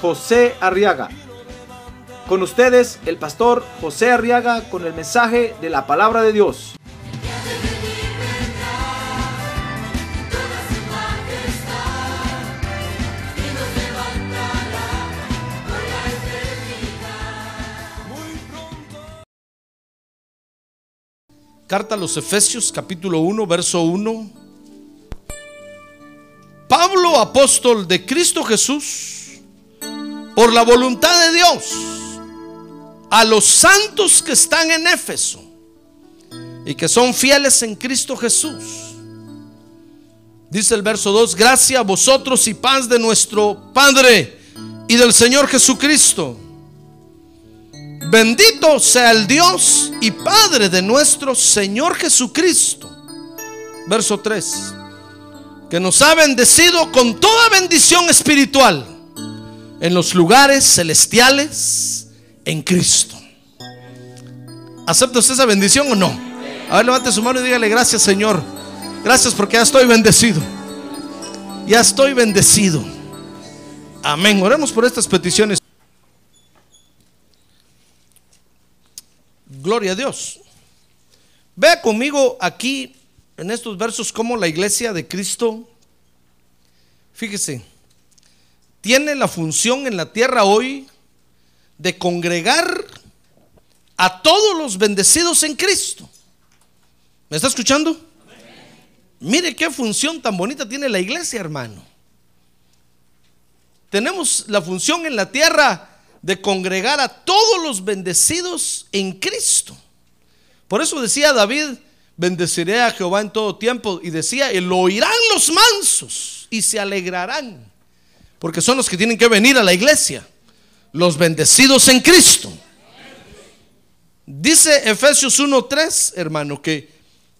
José Arriaga. Con ustedes, el pastor José Arriaga con el mensaje de la palabra de Dios. Carta a los Efesios capítulo 1, verso 1. Pablo, apóstol de Cristo Jesús, por la voluntad de Dios, a los santos que están en Éfeso y que son fieles en Cristo Jesús. Dice el verso 2, gracias a vosotros y paz de nuestro Padre y del Señor Jesucristo. Bendito sea el Dios y Padre de nuestro Señor Jesucristo. Verso 3. Que nos ha bendecido con toda bendición espiritual en los lugares celestiales en Cristo. ¿Acepta usted esa bendición o no? A ver, levante su mano y dígale gracias Señor. Gracias porque ya estoy bendecido. Ya estoy bendecido. Amén. Oremos por estas peticiones. Gloria a Dios. Vea conmigo aquí en estos versos cómo la iglesia de Cristo, fíjese, tiene la función en la tierra hoy de congregar a todos los bendecidos en Cristo. ¿Me está escuchando? Mire qué función tan bonita tiene la iglesia, hermano. Tenemos la función en la tierra de congregar a todos los bendecidos en Cristo. Por eso decía David, bendeciré a Jehová en todo tiempo. Y decía, lo oirán los mansos y se alegrarán. Porque son los que tienen que venir a la iglesia. Los bendecidos en Cristo. Dice Efesios 1.3, hermano, que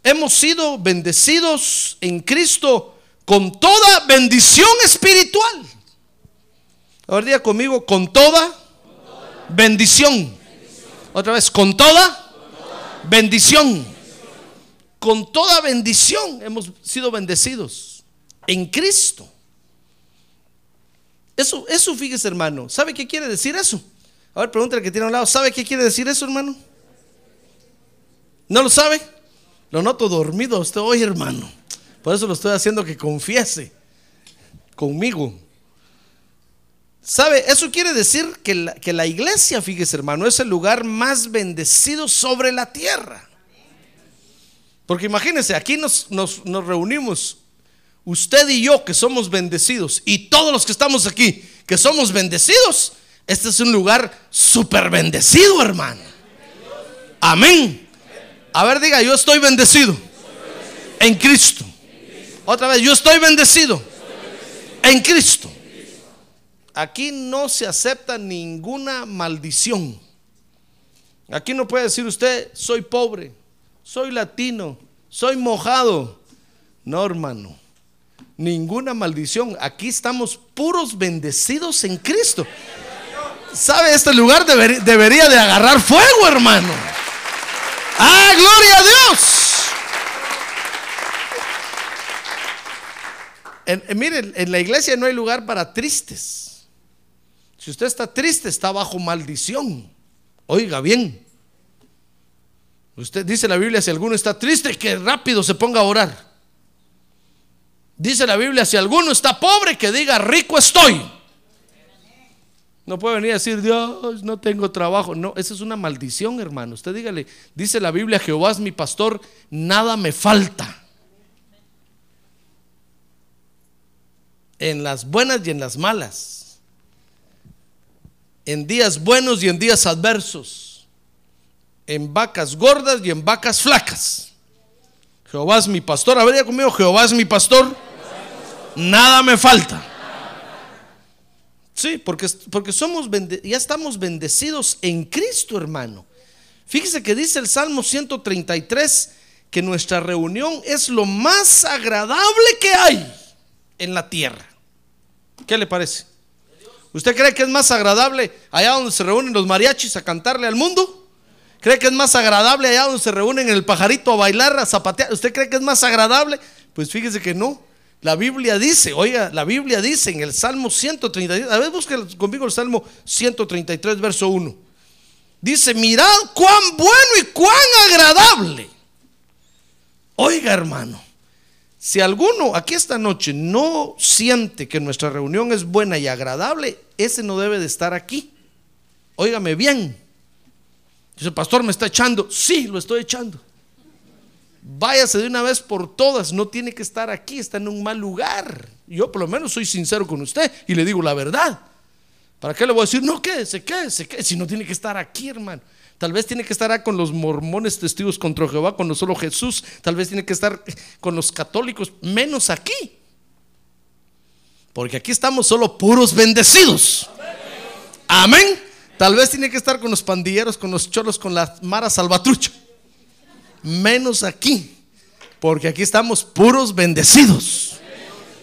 hemos sido bendecidos en Cristo con toda bendición espiritual. Ahora diga conmigo, con toda bendición. Otra vez, con toda bendición. Con toda bendición hemos sido bendecidos en Cristo. Eso, eso fíjese, hermano. ¿Sabe qué quiere decir eso? A ver, pregúntale que tiene a un lado. ¿Sabe qué quiere decir eso, hermano? ¿No lo sabe? Lo noto dormido usted hoy, hermano. Por eso lo estoy haciendo que confiese conmigo. ¿Sabe? Eso quiere decir que la, que la, iglesia, fíjese hermano, es el lugar más bendecido sobre la tierra. Porque imagínense, aquí nos, nos, nos, reunimos, usted y yo que somos bendecidos, y todos los que estamos aquí que somos bendecidos, este es un lugar súper bendecido, hermano. Amén. A ver, diga, yo estoy bendecido en Cristo. Otra vez, yo estoy bendecido en Cristo. Aquí no se acepta ninguna maldición. Aquí no puede decir usted, soy pobre, soy latino, soy mojado. No, hermano. Ninguna maldición. Aquí estamos puros bendecidos en Cristo. ¿Sabe? Este lugar deber, debería de agarrar fuego, hermano. ¡Ah, gloria a Dios! En, en, miren, en la iglesia no hay lugar para tristes. Si usted está triste, está bajo maldición. Oiga bien. Usted dice la Biblia, si alguno está triste, que rápido se ponga a orar. Dice la Biblia, si alguno está pobre, que diga, rico estoy. No puede venir a decir, Dios, no tengo trabajo. No, esa es una maldición, hermano. Usted dígale, dice la Biblia, Jehová es mi pastor, nada me falta. En las buenas y en las malas. En días buenos y en días adversos. En vacas gordas y en vacas flacas. Jehová es mi pastor. A ver, conmigo, Jehová es mi pastor. Nada me falta. Sí, porque, porque somos ya estamos bendecidos en Cristo, hermano. Fíjese que dice el Salmo 133 que nuestra reunión es lo más agradable que hay en la tierra. ¿Qué le parece? ¿Usted cree que es más agradable allá donde se reúnen los mariachis a cantarle al mundo? ¿Cree que es más agradable allá donde se reúnen el pajarito a bailar, a zapatear? ¿Usted cree que es más agradable? Pues fíjese que no. La Biblia dice, oiga, la Biblia dice en el Salmo 133, a ver, busque conmigo el Salmo 133, verso 1. Dice, mirad cuán bueno y cuán agradable. Oiga, hermano, si alguno aquí esta noche no siente que nuestra reunión es buena y agradable, ese no debe de estar aquí. Óigame bien. Dice, pastor, ¿me está echando? Sí, lo estoy echando. Váyase de una vez por todas, no tiene que estar aquí, está en un mal lugar. Yo por lo menos soy sincero con usted y le digo la verdad. ¿Para qué le voy a decir, no, quédese, quédese, quédese, si no tiene que estar aquí, hermano? Tal vez tiene que estar con los mormones testigos contra Jehová, cuando solo Jesús. Tal vez tiene que estar con los católicos, menos aquí. Porque aquí estamos solo puros bendecidos. Amén. Tal vez tiene que estar con los pandilleros, con los cholos, con la mara salvatrucha. Menos aquí. Porque aquí estamos puros bendecidos.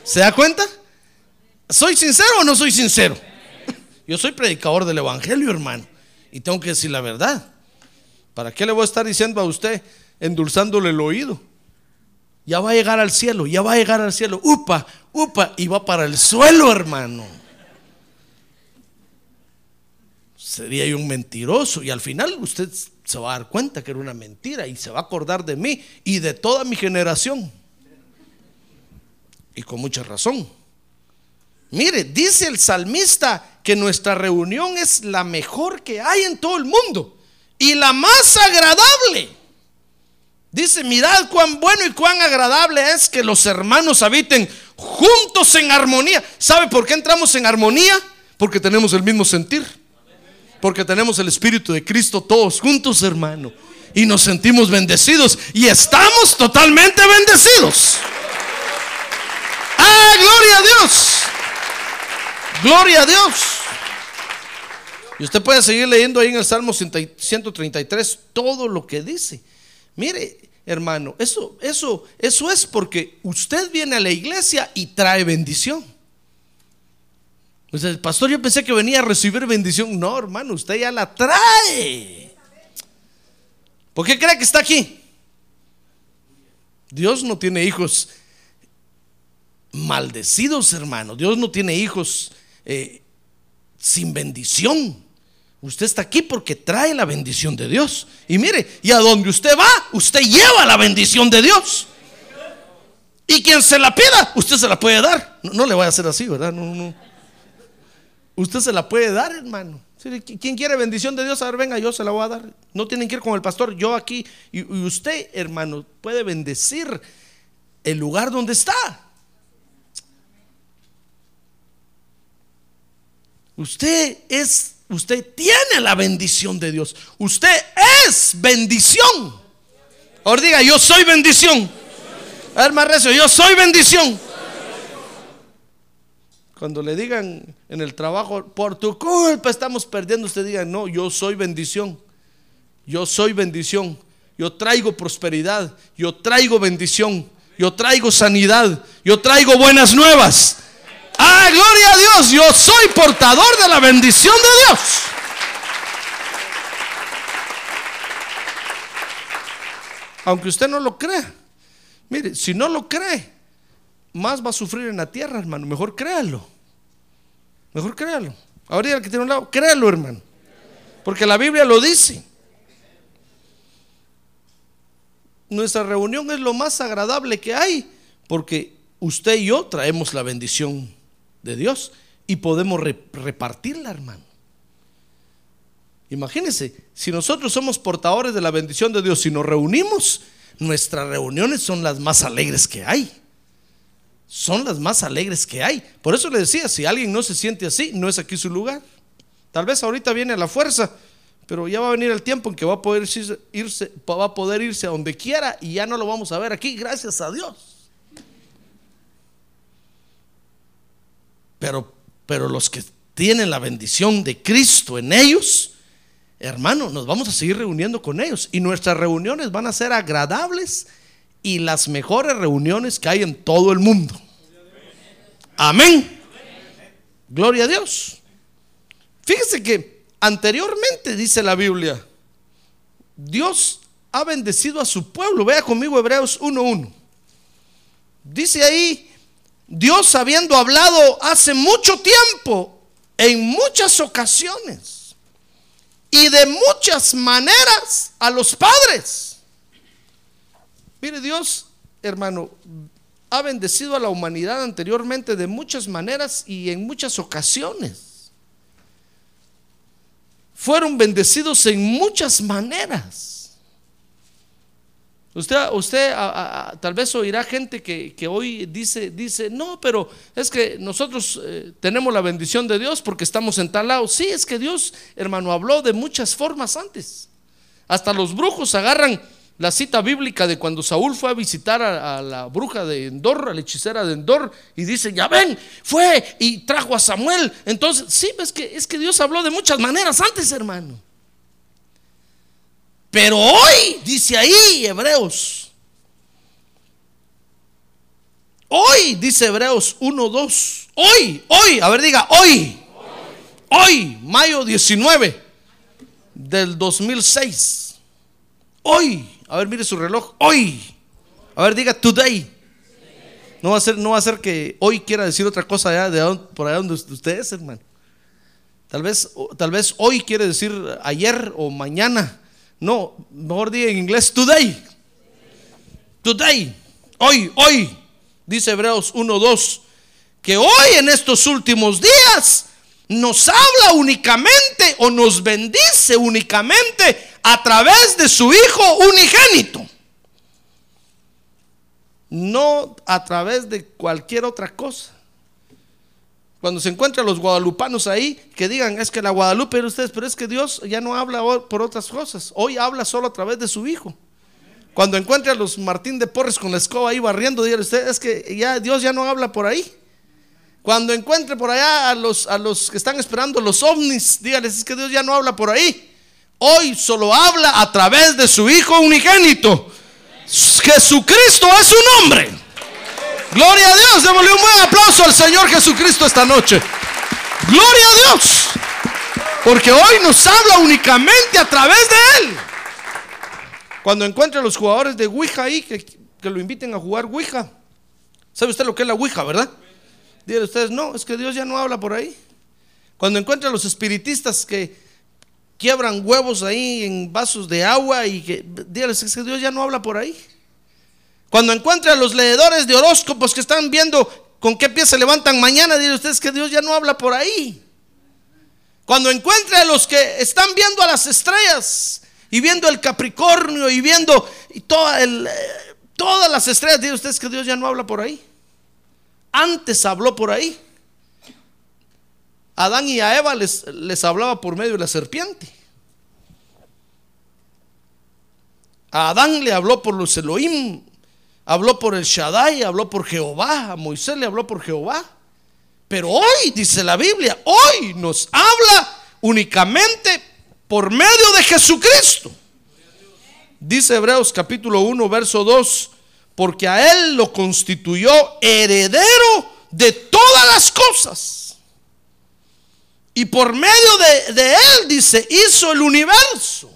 ¿Se da cuenta? ¿Soy sincero o no soy sincero? Yo soy predicador del Evangelio, hermano. Y tengo que decir la verdad. ¿Para qué le voy a estar diciendo a usted, endulzándole el oído? Ya va a llegar al cielo, ya va a llegar al cielo. Upa, upa, y va para el suelo, hermano. Sería yo un mentiroso. Y al final usted se va a dar cuenta que era una mentira y se va a acordar de mí y de toda mi generación. Y con mucha razón. Mire, dice el salmista que nuestra reunión es la mejor que hay en todo el mundo y la más agradable. Dice, mirad cuán bueno y cuán agradable es que los hermanos habiten juntos en armonía. ¿Sabe por qué entramos en armonía? Porque tenemos el mismo sentir. Porque tenemos el Espíritu de Cristo todos juntos, hermano. Y nos sentimos bendecidos. Y estamos totalmente bendecidos. ¡Ah, gloria a Dios! Gloria a Dios. Y usted puede seguir leyendo ahí en el Salmo 133 todo lo que dice. Mire, hermano, eso, eso, eso es porque usted viene a la iglesia y trae bendición. O el pastor, yo pensé que venía a recibir bendición. No, hermano, usted ya la trae. ¿Por qué cree que está aquí? Dios no tiene hijos maldecidos, hermano. Dios no tiene hijos eh, sin bendición. Usted está aquí porque trae la bendición de Dios. Y mire, y a donde usted va, usted lleva la bendición de Dios. Y quien se la pida, usted se la puede dar. No, no le vaya a hacer así, ¿verdad? No, no. Usted se la puede dar, hermano. ¿Quién quiere bendición de Dios? A ver, venga, yo se la voy a dar. No tienen que ir con el pastor, yo aquí. Y, usted, hermano, puede bendecir el lugar donde está. Usted es, usted tiene la bendición de Dios. Usted es bendición. Ahora diga, yo soy bendición. A ver, más recio, yo soy bendición. Cuando le digan en el trabajo, por tu culpa estamos perdiendo, usted diga, no, yo soy bendición. Yo soy bendición. Yo traigo prosperidad. Yo traigo bendición. Yo traigo sanidad. Yo traigo buenas nuevas. Ah, gloria a Dios. Yo soy portador de la bendición de Dios. Aunque usted no lo crea. Mire, si no lo cree, más va a sufrir en la tierra, hermano. Mejor créalo. Mejor créalo. Ahorita el que tiene un lado, créalo, hermano. Porque la Biblia lo dice. Nuestra reunión es lo más agradable que hay. Porque usted y yo traemos la bendición de Dios y podemos re repartirla, hermano. Imagínense, si nosotros somos portadores de la bendición de Dios, si nos reunimos, nuestras reuniones son las más alegres que hay. Son las más alegres que hay. Por eso le decía, si alguien no se siente así, no es aquí su lugar. Tal vez ahorita viene a la fuerza, pero ya va a venir el tiempo en que va a poder irse, va a poder irse a donde quiera y ya no lo vamos a ver aquí, gracias a Dios. Pero, pero los que tienen la bendición de Cristo en ellos, hermano, nos vamos a seguir reuniendo con ellos y nuestras reuniones van a ser agradables y las mejores reuniones que hay en todo el mundo. Amén. Gloria a Dios. Fíjese que anteriormente dice la Biblia, Dios ha bendecido a su pueblo. Vea conmigo Hebreos 1.1. Dice ahí, Dios habiendo hablado hace mucho tiempo, en muchas ocasiones y de muchas maneras a los padres. Mire, Dios, hermano, ha bendecido a la humanidad anteriormente de muchas maneras y en muchas ocasiones. Fueron bendecidos en muchas maneras. Usted, usted tal vez oirá gente que, hoy dice, dice, no, pero es que nosotros eh, tenemos la bendición de Dios porque estamos en tal lado. Sí, es que Dios, hermano, habló de muchas formas antes. Hasta los brujos agarran la cita bíblica de cuando Saúl fue a visitar a, la bruja de Endor, a la hechicera de Endor, y dice, ya ven, fue y trajo a Samuel. Entonces, sí, es que, es que Dios habló de muchas maneras antes, hermano. Pero hoy, dice ahí Hebreos, hoy, dice Hebreos 1, 2, hoy, hoy, a ver, diga, hoy, hoy, mayo 19 del 2006, hoy, a ver, mire su reloj, hoy, a ver, diga, today. No va a ser, no va a ser que hoy quiera decir otra cosa allá de por allá donde ustedes, hermano. Tal vez, tal vez hoy quiere decir ayer o mañana. No, mejor diga en inglés today. Today. Hoy, hoy. Dice Hebreos 1, Que hoy en estos últimos días nos habla únicamente o nos bendice únicamente a través de su Hijo unigénito. No a través de cualquier otra cosa. Cuando se encuentran los guadalupanos ahí, que digan, es que la Guadalupe era ustedes, pero es que Dios ya no habla por otras cosas. Hoy habla solo a través de su Hijo. Cuando encuentre a los Martín de Porres con la escoba ahí barriendo, dígale usted, es que ya Dios ya no habla por ahí. Cuando encuentre por allá a los, a los que están esperando los ovnis, dígales, es que Dios ya no habla por ahí. Hoy solo habla a través de su Hijo unigénito. Jesucristo es su nombre. Gloria a Dios, démosle un buen aplauso al Señor Jesucristo esta noche. Gloria a Dios. Porque hoy nos habla únicamente a través de Él. Cuando encuentre a los jugadores de Ouija ahí, que, lo inviten a jugar Ouija. ¿Sabe usted lo que es la Ouija, verdad? Díganle ustedes, no, es que Dios ya no habla por ahí. Cuando encuentre a los espiritistas que quiebran huevos ahí en vasos de agua y que, es que Dios ya no habla por ahí. Cuando encuentre a los leedores de horóscopos que están viendo con qué pie se levantan mañana, digan ustedes que Dios ya no habla por ahí. Cuando encuentre a los que están viendo a las estrellas y viendo el Capricornio y viendo y toda el, eh, todas las estrellas, digan ustedes que Dios ya no habla por ahí. Antes habló por ahí. Adán y a Eva les, les hablaba por medio de la serpiente. A Adán le habló por los Elohim, Habló por el Shaddai, habló por Jehová, a Moisés le habló por Jehová. Pero hoy, dice la Biblia, hoy nos habla únicamente por medio de Jesucristo. Dice Hebreos capítulo 1, verso 2, porque a Él lo constituyó heredero de todas las cosas. Y por medio de, de Él, dice, hizo el universo.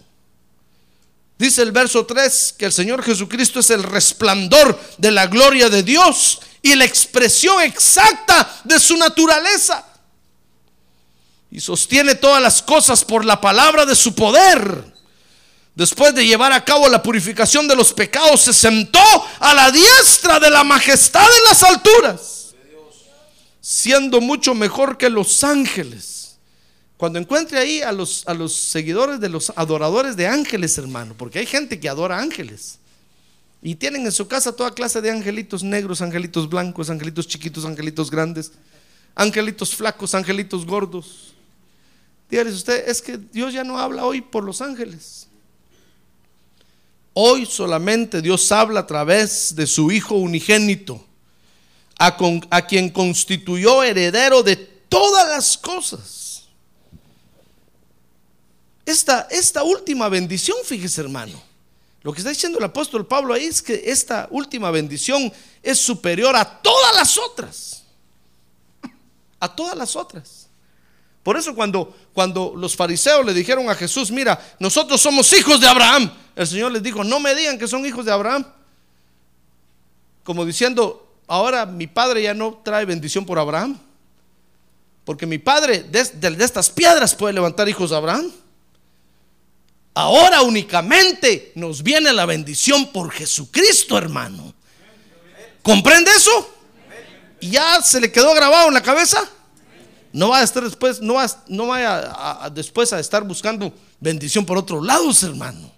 Dice el verso 3 que el Señor Jesucristo es el resplandor de la gloria de Dios y la expresión exacta de su naturaleza. Y sostiene todas las cosas por la palabra de su poder. Después de llevar a cabo la purificación de los pecados, se sentó a la diestra de la majestad en las alturas, siendo mucho mejor que los ángeles cuando encuentre ahí a los, a los seguidores de los adoradores de ángeles, hermano, porque hay gente que adora ángeles. Y tienen en su casa toda clase de angelitos negros, angelitos blancos, angelitos chiquitos, angelitos grandes, angelitos flacos, angelitos gordos. Dígales usted, es que Dios ya no habla hoy por los ángeles. Hoy solamente Dios habla a través de su Hijo unigénito, a, quien constituyó heredero de todas las cosas. Esta, última bendición, fíjese hermano, lo que está diciendo el apóstol Pablo ahí es que esta última bendición es superior a todas las otras. A todas las otras. Por eso cuando los fariseos le dijeron a Jesús, mira, nosotros somos hijos de Abraham, el Señor les dijo, no me digan que son hijos de Abraham. Como diciendo, ahora mi padre ya no trae bendición por Abraham. Porque mi padre de, estas piedras puede levantar hijos de Abraham. Ahora únicamente nos viene la bendición por Jesucristo, hermano. ¿Comprende eso? ¿Y ya se le quedó grabado en la cabeza? No va a estar después, no, va, no vaya a, después a estar buscando bendición por otros lados, hermano.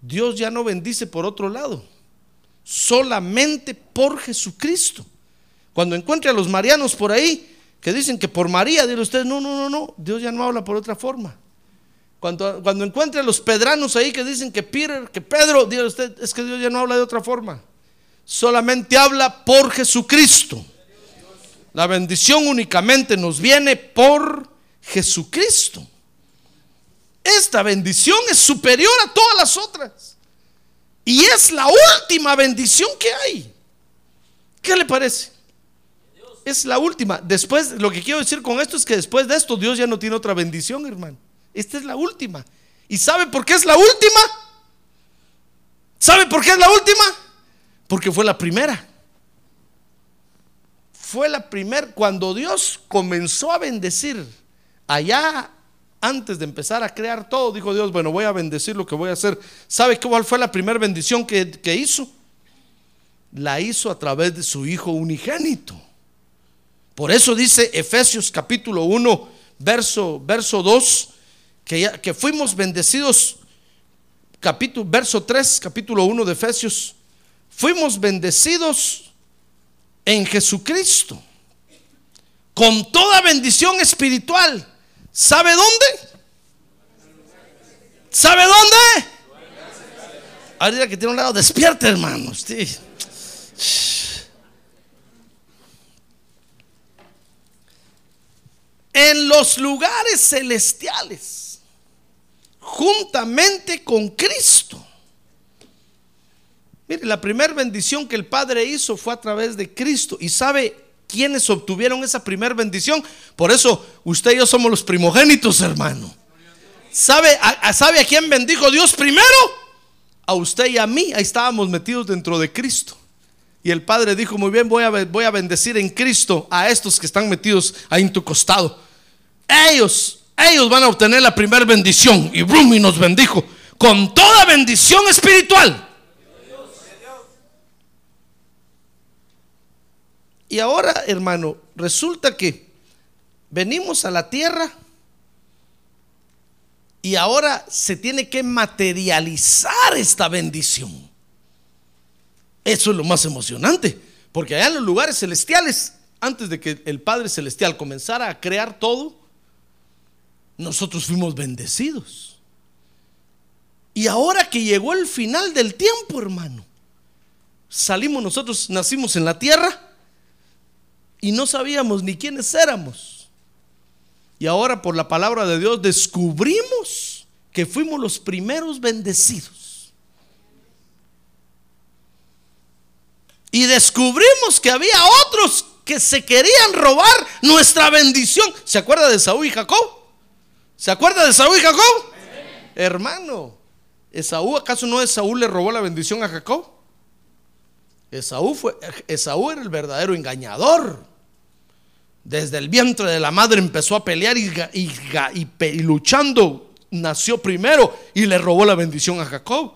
Dios ya no bendice por otro lado, solamente por Jesucristo. Cuando encuentre a los marianos por ahí que dicen que por María, dile usted, no, no, no, no, Dios ya no habla por otra forma. Cuando, cuando encuentre a los pedranos ahí que dicen que Peter, que Pedro, diga usted, es que Dios ya no habla de otra forma. Solamente habla por Jesucristo. La bendición únicamente nos viene por Jesucristo. Esta bendición es superior a todas las otras. Y es la última bendición que hay. ¿Qué le parece? Es la última. Después, lo que quiero decir con esto es que después de esto Dios ya no tiene otra bendición, hermano. Esta es la última. ¿Y sabe por qué es la última? ¿Sabe por qué es la última? Porque fue la primera. Fue la primera. Cuando Dios comenzó a bendecir allá antes de empezar a crear todo, dijo Dios, bueno, voy a bendecir lo que voy a hacer. ¿Sabe cuál fue la primera bendición que, que hizo? La hizo a través de su Hijo unigénito. Por eso dice Efesios capítulo 1, verso, verso 2, que, fuimos bendecidos, capítulo, verso 3, capítulo 1 de Efesios, fuimos bendecidos en Jesucristo, con toda bendición espiritual. ¿Sabe dónde? ¿Sabe dónde? Ahorita que tiene un lado, despierta hermano. En los lugares celestiales juntamente con Cristo. Mire, la primera bendición que el Padre hizo fue a través de Cristo. ¿Y sabe quiénes obtuvieron esa primera bendición? Por eso usted y yo somos los primogénitos, hermano. ¿Sabe a, ¿Sabe a quién bendijo Dios primero? A usted y a mí. Ahí estábamos metidos dentro de Cristo. Y el Padre dijo, muy bien, voy a, voy a bendecir en Cristo a estos que están metidos ahí en tu costado. Ellos ellos van a obtener la primera bendición. Y Brumi nos bendijo con toda bendición espiritual. Y ahora, hermano, resulta que venimos a la tierra y ahora se tiene que materializar esta bendición. Eso es lo más emocionante, porque allá en los lugares celestiales, antes de que el Padre Celestial comenzara a crear todo, nosotros fuimos bendecidos. Y ahora que llegó el final del tiempo, hermano, salimos nosotros, nacimos en la tierra y no sabíamos ni quiénes éramos. Y ahora por la palabra de Dios descubrimos que fuimos los primeros bendecidos. Y descubrimos que había otros que se querían robar nuestra bendición. ¿Se acuerda de Saúl y Jacob? ¿Se acuerda de Saúl y Jacob? Hermano, ¿Esaú acaso no Esaú le robó la bendición a Jacob? Esaú, fue, Esaú era el verdadero engañador. Desde el vientre de la madre empezó a pelear y, y, luchando nació primero y le robó la bendición a Jacob.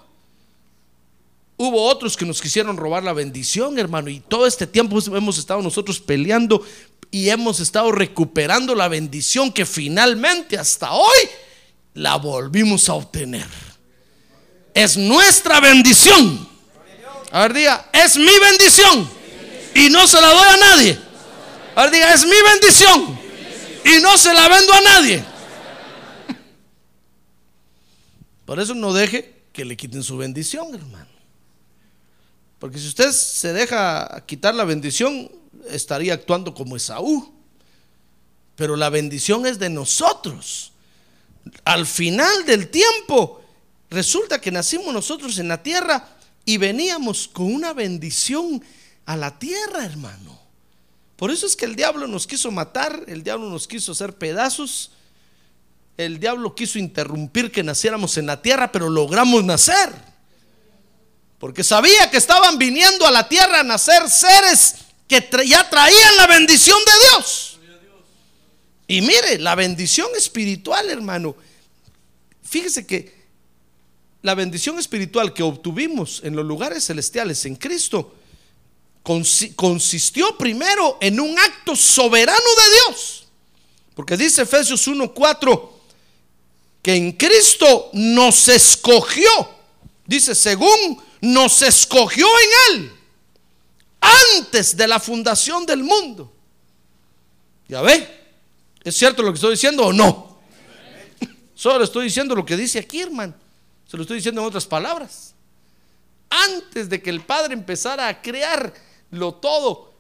Hubo otros que nos quisieron robar la bendición, hermano, y todo este tiempo hemos estado nosotros peleando y hemos estado recuperando la bendición que finalmente hasta hoy la volvimos a obtener. Es nuestra bendición. A ver, diga, es mi bendición y no se la doy a nadie. A ver, diga, es mi bendición y no se la vendo a nadie. Por eso no deje que le quiten su bendición, hermano. Porque si usted se deja quitar la bendición, estaría actuando como Esaú. pero la bendición es de nosotros. Al final del tiempo, resulta que nacimos nosotros en la tierra y veníamos con una bendición a la tierra, hermano. Por eso es que el diablo nos quiso matar, el diablo nos quiso hacer pedazos, el diablo quiso interrumpir que naciéramos en la tierra, pero logramos nacer. Porque sabía que estaban viniendo a la tierra a nacer seres que ya traían la bendición de Dios. Y mire, la bendición espiritual, hermano. Fíjese que la bendición espiritual que obtuvimos en los lugares celestiales en Cristo consistió primero en un acto soberano de Dios. Porque dice Efesios 1:4 que en Cristo nos escogió. Dice, según nos escogió en Él antes de la fundación del mundo. Ya ve, ¿es cierto lo que estoy diciendo o no? Solo estoy diciendo lo que dice aquí, hermano. Se lo estoy diciendo en otras palabras. Antes de que el Padre empezara a crearlo todo,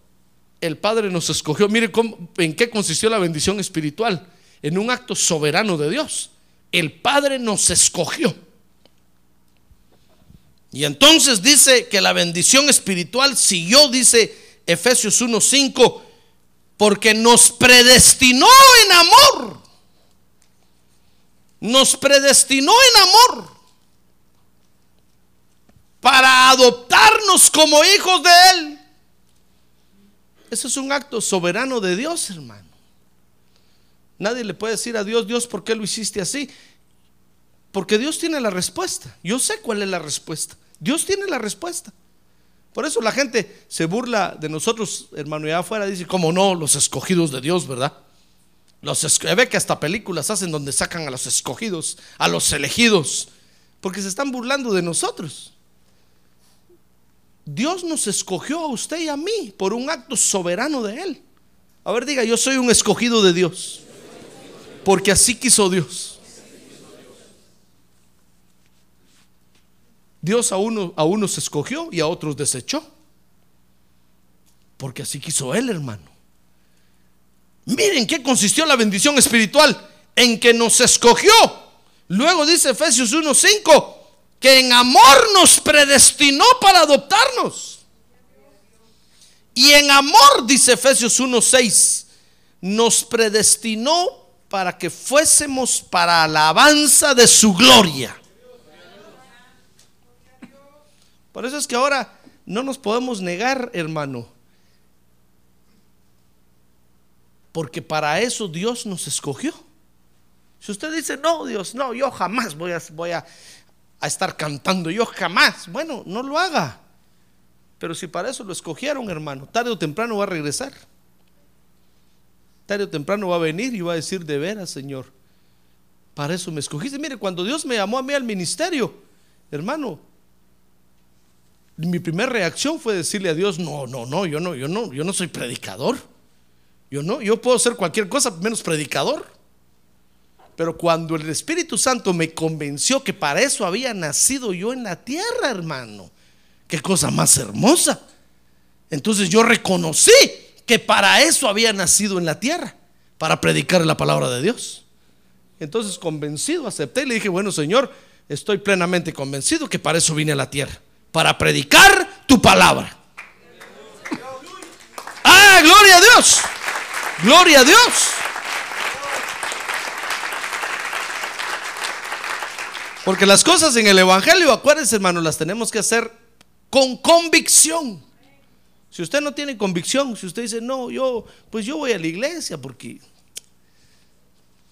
el Padre nos escogió. Mire en qué consistió la bendición espiritual. En un acto soberano de Dios. El Padre nos escogió. Y entonces dice que la bendición espiritual siguió, dice Efesios 1:5, porque nos predestinó en amor. Nos predestinó en amor para adoptarnos como hijos de Él. Eso es un acto soberano de Dios, hermano. Nadie le puede decir a Dios, Dios, ¿por qué lo hiciste así? Porque Dios tiene la respuesta. Yo sé cuál es la respuesta. Dios tiene la respuesta. Por eso la gente se burla de nosotros, hermano, y afuera dice, como no, los escogidos de Dios, ¿verdad? Los ve que hasta películas hacen donde sacan a los escogidos, a los elegidos, porque se están burlando de nosotros. Dios nos escogió a usted y a mí por un acto soberano de Él. A ver, diga, yo soy un escogido de Dios, porque así quiso Dios. Dios a, uno, a unos escogió y a otros desechó. Porque así quiso Él, hermano. Miren qué consistió la bendición espiritual. En que nos escogió. Luego dice Efesios 1.5 que en amor nos predestinó para adoptarnos. Y en amor, dice Efesios 1.6, nos predestinó para que fuésemos para alabanza de su gloria. Por eso es que ahora no nos podemos negar, hermano. Porque para eso Dios nos escogió. Si usted dice, no, Dios, no, yo jamás voy a, voy a, estar cantando, yo jamás. Bueno, no lo haga. Pero si para eso lo escogieron, hermano, tarde o temprano va a regresar. Tarde o temprano va a venir y va a decir, de veras, Señor, para eso me escogiste. Mire, cuando Dios me llamó a mí al ministerio, hermano, mi primera reacción fue decirle a Dios, no, no, no, yo no, yo no, yo no soy predicador. Yo no, yo puedo ser cualquier cosa menos predicador. Pero cuando el Espíritu Santo me convenció que para eso había nacido yo en la tierra, hermano, qué cosa más hermosa. Entonces yo reconocí que para eso había nacido en la tierra, para predicar la palabra de Dios. Entonces convencido acepté y le dije, bueno Señor, estoy plenamente convencido que para eso vine a la tierra para predicar tu palabra. Ah, gloria a Dios. Gloria a Dios. Porque las cosas en el Evangelio, acuérdense hermano, las tenemos que hacer con convicción. Si usted no tiene convicción, si usted dice, no, yo, pues yo voy a la iglesia porque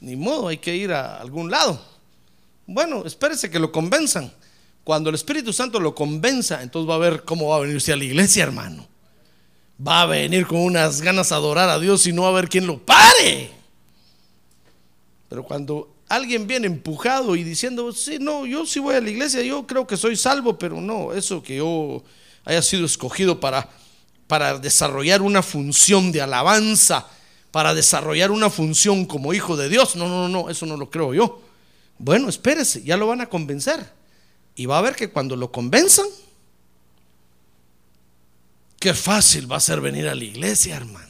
ni modo, hay que ir a algún lado. Bueno, espérese que lo convenzan. Cuando el Espíritu Santo lo convenza, entonces va a ver cómo va a venir usted a la iglesia, hermano. Va a venir con unas ganas de adorar a Dios y no va a ver quién lo pare. Pero cuando alguien viene empujado y diciendo, sí, no, yo sí voy a la iglesia, yo creo que soy salvo, pero no, eso que yo haya sido escogido para, para desarrollar una función de alabanza, para desarrollar una función como hijo de Dios, no, no, no, eso no lo creo yo. Bueno, espérese, ya lo van a convencer. Y va a ver que cuando lo convenzan, qué fácil va a ser venir a la iglesia, hermano.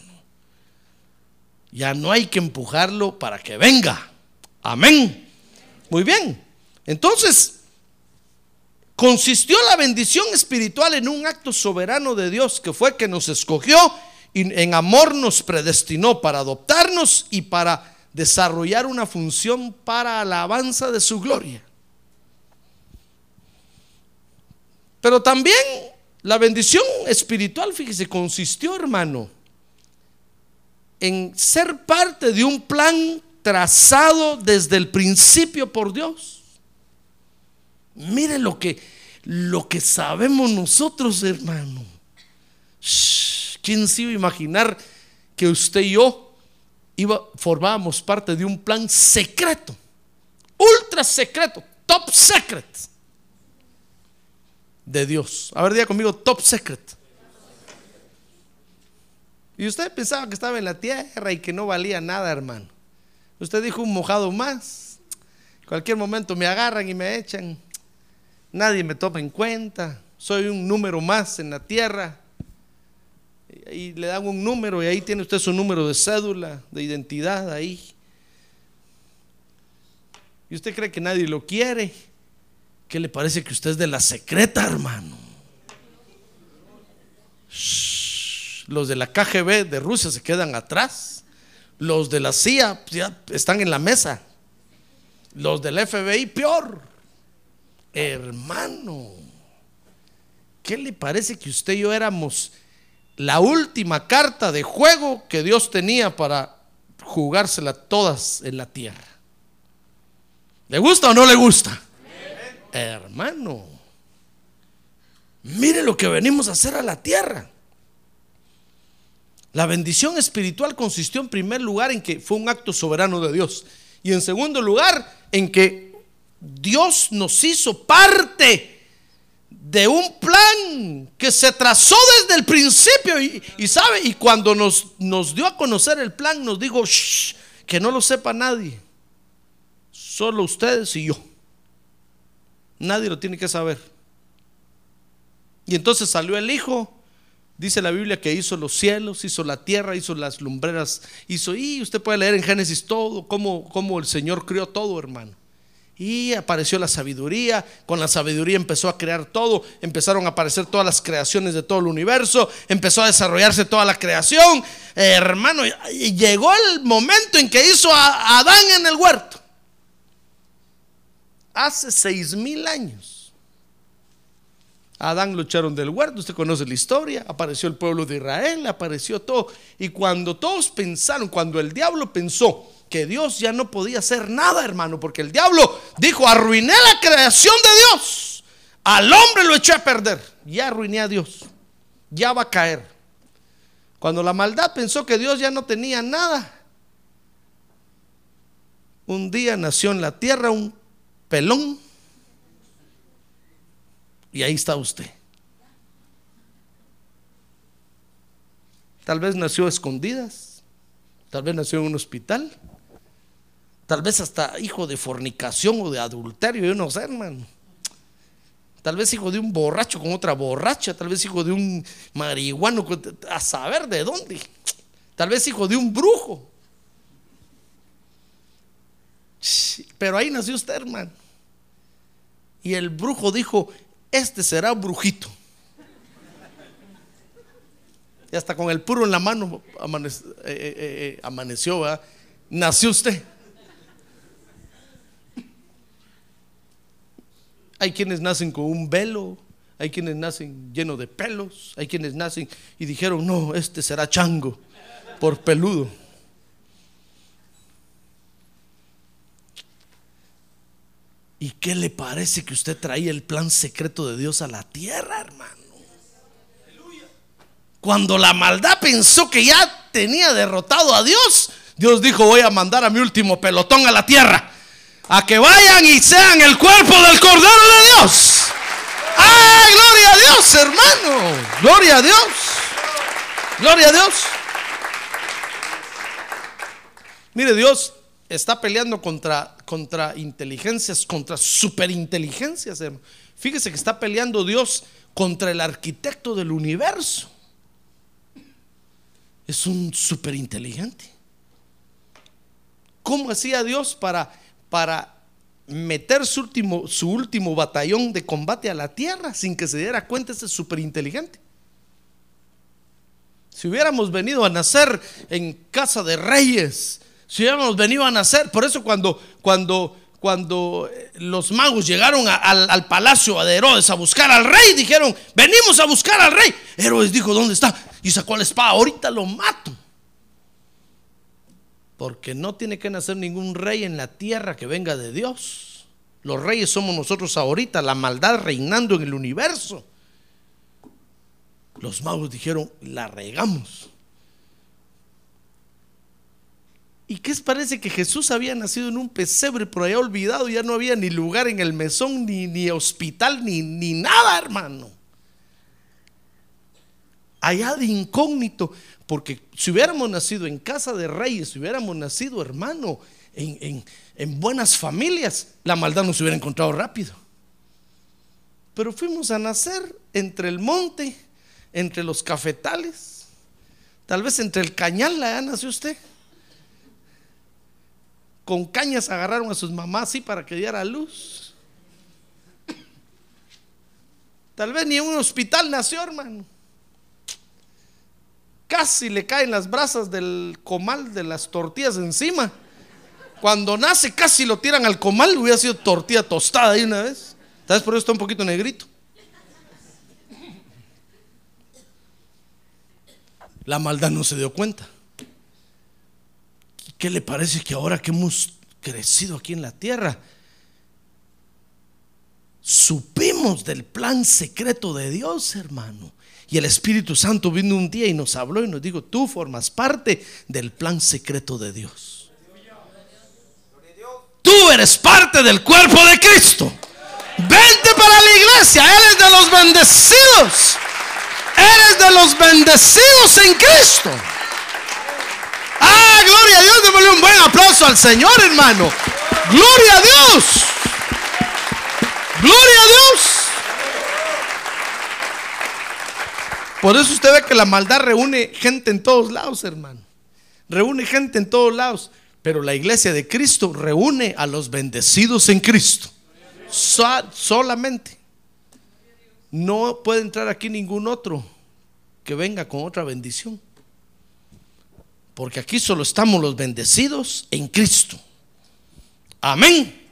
Ya no hay que empujarlo para que venga. Amén. Muy bien. Entonces, consistió la bendición espiritual en un acto soberano de Dios que fue que nos escogió y en amor nos predestinó para adoptarnos y para desarrollar una función para alabanza de su gloria. Pero también la bendición espiritual, fíjese, consistió, hermano, en ser parte de un plan trazado desde el principio por Dios. Mire lo que, lo que sabemos nosotros, hermano. ¿Quién se iba a imaginar que usted y yo iba, formábamos parte de un plan secreto, ultra secreto, top secret de Dios? A ver, diga conmigo, top secret. Y usted pensaba que estaba en la tierra y que no valía nada, hermano. Usted dijo un mojado más. Cualquier momento me agarran y me echan. Nadie me toma en cuenta. Soy un número más en la tierra. Y le dan un número y ahí tiene usted su número de cédula, de identidad ahí. Y usted cree que nadie lo quiere. ¿Qué le parece que usted es de la secreta, hermano? Los de la KGB de Rusia se quedan atrás. Los de la CIA ya están en la mesa. Los del FBI peor. Hermano, ¿qué le parece que usted y yo éramos la última carta de juego que Dios tenía para jugársela todas en la tierra? ¿Le gusta o no le gusta? Hermano, mire lo que venimos a hacer a la tierra. La bendición espiritual consistió en primer lugar en que fue un acto soberano de Dios y en segundo lugar en que Dios nos hizo parte de un plan que se trazó desde el principio y, sabe, y cuando nos, nos, dio a conocer el plan nos dijo, que no lo sepa nadie, solo ustedes y yo. Nadie lo tiene que saber. Y entonces salió el Hijo Dice la Biblia que hizo los cielos, hizo la tierra, hizo las lumbreras, hizo, y usted puede leer en Génesis todo, cómo, cómo el Señor crió todo, hermano. Y apareció la sabiduría, con la sabiduría empezó a crear todo, empezaron a aparecer todas las creaciones de todo el universo, empezó a desarrollarse toda la creación. hermano, llegó el momento en que hizo a Adán en el huerto. Hace seis mil años. Adán lo echaron del huerto, usted conoce la historia, apareció el pueblo de Israel, apareció todo. Y cuando todos pensaron, cuando el diablo pensó que Dios ya no podía hacer nada, hermano, porque el diablo dijo, arruiné la creación de Dios, al hombre lo eché a perder, ya arruiné a Dios, ya va a caer. Cuando la maldad pensó que Dios ya no tenía nada, un día nació en la tierra un pelón y ahí está usted. Tal vez nació a escondidas, tal vez nació en un hospital, tal vez hasta hijo de fornicación o de adulterio, yo no sé, hermano. Tal vez hijo de un borracho con otra borracha, tal vez hijo de un marihuano, a saber de dónde. Tal vez hijo de un brujo. Pero ahí nació usted, hermano. Y el brujo dijo, este será brujito. Y hasta con el puro en la mano eh, eh, eh, amaneció, nació usted. Hay quienes nacen con un velo, hay quienes nacen lleno de pelos, hay quienes nacen y dijeron, no, este será chango por peludo. ¿Y qué le parece que usted traía el plan secreto de Dios a la tierra, hermano? Cuando la maldad pensó que ya tenía derrotado a Dios, Dios dijo, voy a mandar a mi último pelotón a la tierra, a que vayan y sean el cuerpo del Cordero de Dios. ¡Ay, gloria a Dios, hermano! Gloria a Dios. Gloria a Dios. Mire, Dios está peleando contra, contra inteligencias, contra superinteligencias. Fíjese que está peleando Dios contra el arquitecto del universo. Es un superinteligente. ¿Cómo hacía Dios para, para meter su último, su último batallón de combate a la tierra sin que se diera cuenta? Ese es súper inteligente. Si hubiéramos venido a nacer en casa de reyes, si hubiéramos venido a nacer, por eso cuando, cuando, cuando eh, los magos llegaron al palacio de Herodes a buscar al rey, dijeron, venimos a buscar al rey. Herodes dijo, ¿dónde está? Y sacó la espada, ahorita lo mato. Porque no tiene que nacer ningún rey en la tierra que venga de Dios. Los reyes somos nosotros ahorita, la maldad reinando en el universo. Los magos dijeron, la regamos. ¿Y qué parece que Jesús había nacido en un pesebre por allá olvidado? Ya no había ni lugar en el mesón, ni, ni hospital, ni, ni nada, hermano. Allá de incógnito, porque si hubiéramos nacido en casa de reyes, si hubiéramos nacido, hermano, en, en- en buenas familias, la maldad nos hubiera encontrado rápido. Pero fuimos a nacer entre el monte, entre los cafetales, tal vez entre el cañal, allá nació usted. Con cañas agarraron a sus mamás así para que diera luz. Tal vez ni en un hospital nació, hermano. Casi le caen las brasas del comal de las tortillas encima. Cuando nace casi lo tiran al comal, hubiera sido tortilla tostada ahí una vez. ¿Sabes por eso está un poquito negrito? La maldad no se dio cuenta. ¿Qué le parece que ahora que hemos crecido aquí en la tierra, supimos del plan secreto de Dios, hermano? Y el Espíritu Santo vino un día y nos habló y nos dijo, tú formas parte del plan secreto de Dios. Tú eres parte del cuerpo de Cristo. Vente para la iglesia, eres de los bendecidos. Eres de los bendecidos en Cristo. Ah, gloria a Dios, démosle un buen aplauso al Señor, hermano. Gloria a Dios. Gloria a Dios. Por eso usted ve que la maldad reúne gente en todos lados, hermano. Reúne gente en todos lados. Pero la iglesia de Cristo reúne a los bendecidos en Cristo. So- solamente. No puede entrar aquí ningún otro que venga con otra bendición. Porque aquí solo estamos los bendecidos en Cristo. Amén.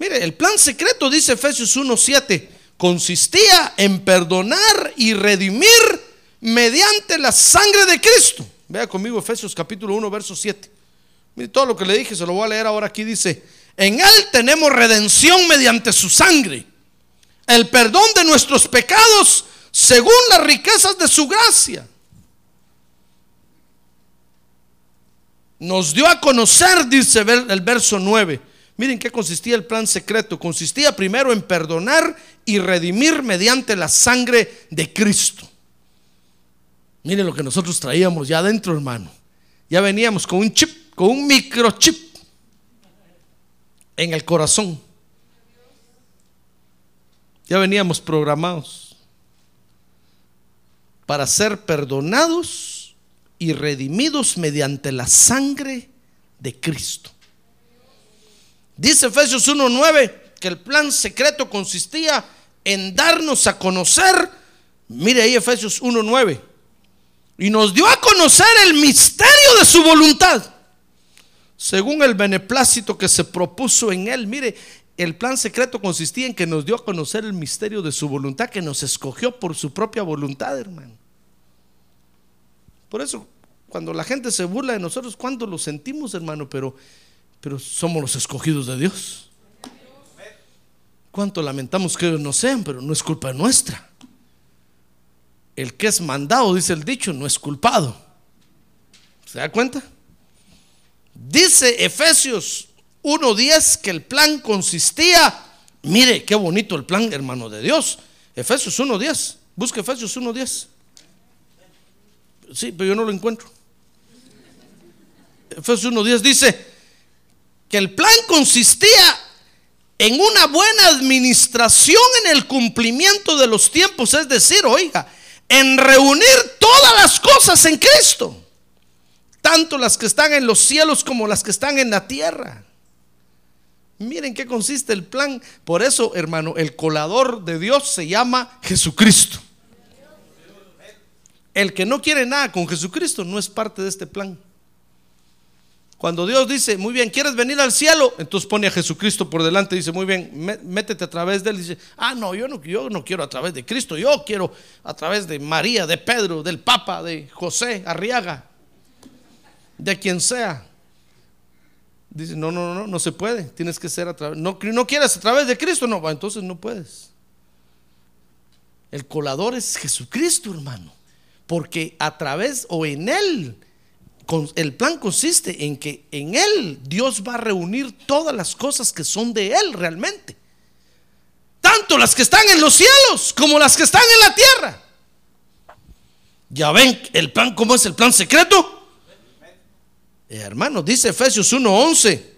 Mire, el plan secreto, dice Efesios 1:7, consistía en perdonar y redimir mediante la sangre de Cristo. Vea conmigo Efesios capítulo 1, verso 7. Mire, todo lo que le dije se lo voy a leer ahora aquí. Dice, en Él tenemos redención mediante su sangre, el perdón de nuestros pecados según las riquezas de su gracia. Nos dio a conocer, dice el verso 9. Miren qué consistía el plan secreto. Consistía primero en perdonar y redimir mediante la sangre de Cristo. Miren lo que nosotros traíamos ya adentro, hermano. Ya veníamos con un chip, con un microchip en el corazón. Ya veníamos programados para ser perdonados y redimidos mediante la sangre de Cristo. Dice Efesios 1:9 que el plan secreto consistía en darnos a conocer, mire ahí Efesios 1:9, y nos dio a conocer el misterio de su voluntad, según el beneplácito que se propuso en él. Mire, el plan secreto consistía en que nos dio a conocer el misterio de su voluntad, que nos escogió por su propia voluntad, hermano. Por eso, cuando la gente se burla de nosotros, ¿cuándo lo sentimos, hermano? Pero, pero somos los escogidos de Dios. ¿Cuánto lamentamos que ellos no sean? Pero no es culpa nuestra. El que es mandado, dice el dicho, no es culpado. ¿Se da cuenta? Dice Efesios 1.10 que el plan consistía, mire qué bonito el plan, hermano de Dios. Efesios 1.10, busca Efesios 1.10. Sí, pero yo no lo encuentro. Efesios 1.10 dice que el plan consistía en una buena administración en el cumplimiento de los tiempos, es decir, oiga, en reunir todas las cosas en Cristo. tanto las que están en los cielos como las que están en la tierra. Miren qué consiste el plan. Por eso, hermano, el colador de Dios se llama Jesucristo. El que no quiere nada con Jesucristo no es parte de este plan. Cuando Dios dice, muy bien, ¿quieres venir al cielo? Entonces pone a Jesucristo por delante dice, muy bien, métete a través de él. dice, ah, no yo, no, yo no quiero a través de Cristo, yo quiero a través de María, de Pedro, del Papa, de José Arriaga, de quien sea. Dice, no, no, no, no se puede, tienes que ser a través, no, no quieras a través de Cristo, no, entonces no puedes. El colador es Jesucristo, hermano, porque a través o en él el plan consiste en que en Él Dios va a reunir todas las cosas que son de Él realmente. Tanto las que están en los cielos como las que están en la tierra. Ya ven el plan, ¿cómo es el plan secreto? Eh, hermanos, dice Efesios 1:11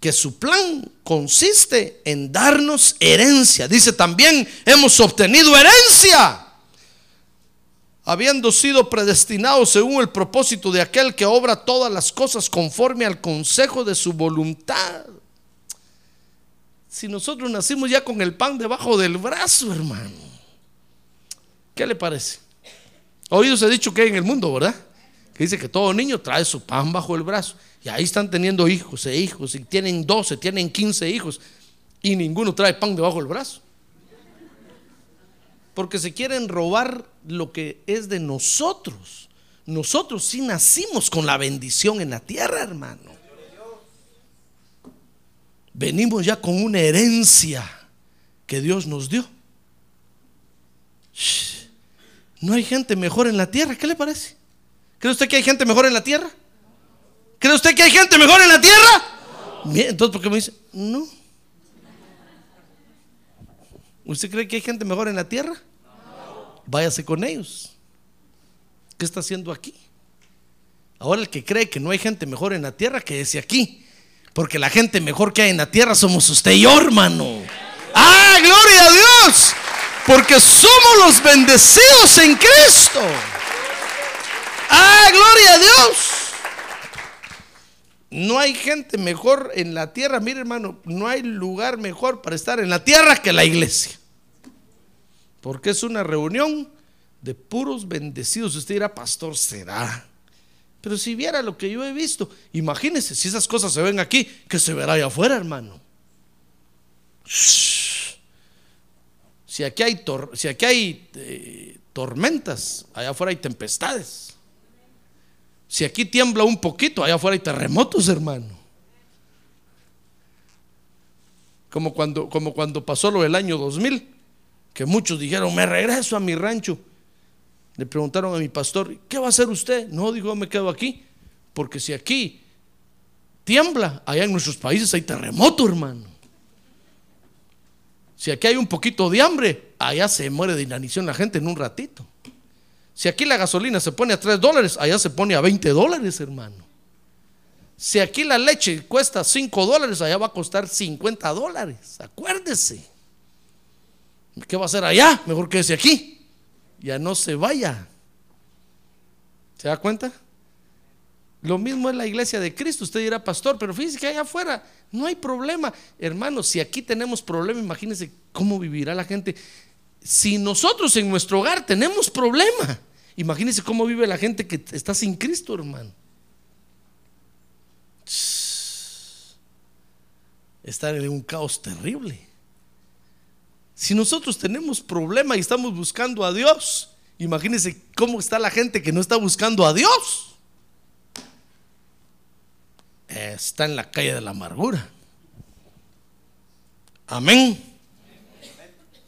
que su plan consiste en darnos herencia. Dice también, hemos obtenido herencia habiendo sido predestinados según el propósito de aquel que obra todas las cosas conforme al consejo de su voluntad. Si nosotros nacimos ya con el pan debajo del brazo, hermano, ¿qué le parece? Oídos he dicho que hay en el mundo, ¿verdad? Que dice que todo niño trae su pan bajo el brazo. Y ahí están teniendo hijos e hijos, y tienen 12, tienen 15 hijos, y ninguno trae pan debajo del brazo porque se quieren robar lo que es de nosotros. Nosotros sí nacimos con la bendición en la tierra, hermano. Venimos ya con una herencia que Dios nos dio. No hay gente mejor en la tierra, ¿qué le parece? ¿Cree usted que hay gente mejor en la tierra? ¿Cree usted que hay gente mejor en la tierra? entonces, ¿por qué me dice? No. ¿Usted cree que hay gente mejor en la tierra? Váyase con ellos. ¿Qué está haciendo aquí? Ahora el que cree que no hay gente mejor en la tierra, que ese aquí. Porque la gente mejor que hay en la tierra somos usted y yo, hermano. ¡Ah, gloria a Dios! Porque somos los bendecidos en Cristo. ¡Ah, gloria a Dios! No hay gente mejor en la tierra, mire hermano, no hay lugar mejor para estar en la tierra que la iglesia. Porque es una reunión de puros bendecidos. Usted dirá, pastor, será. Pero si viera lo que yo he visto, imagínese si esas cosas se ven aquí, que se verá allá afuera, hermano. Si aquí hay, si aquí hay eh, tormentas, allá afuera hay tempestades. Si aquí tiembla un poquito, allá afuera hay terremotos, hermano. Como cuando, como cuando pasó lo del año 2000, que muchos dijeron, me regreso a mi rancho. Le preguntaron a mi pastor, ¿qué va a hacer usted? No, dijo, me quedo aquí, porque si aquí tiembla, allá en nuestros países hay terremoto, hermano. Si aquí hay un poquito de hambre, allá se muere de inanición la gente en un ratito. Si aquí la gasolina se pone a 3 dólares, allá se pone a 20 dólares, hermano. Si aquí la leche cuesta 5 dólares, allá va a costar 50 dólares. Acuérdese. ¿Qué va a hacer allá? Mejor que ese aquí. Ya no se vaya. ¿Se da cuenta? Lo mismo es la iglesia de Cristo. Usted dirá, pastor, pero fíjese que allá afuera no hay problema. Hermanos, si aquí tenemos problema, imagínense cómo vivirá la gente si nosotros en nuestro hogar tenemos problema, imagínense cómo vive la gente que está sin Cristo, hermano. Estar en un caos terrible. Si nosotros tenemos problema y estamos buscando a Dios, imagínense cómo está la gente que no está buscando a Dios. Está en la calle de la amargura. Amén.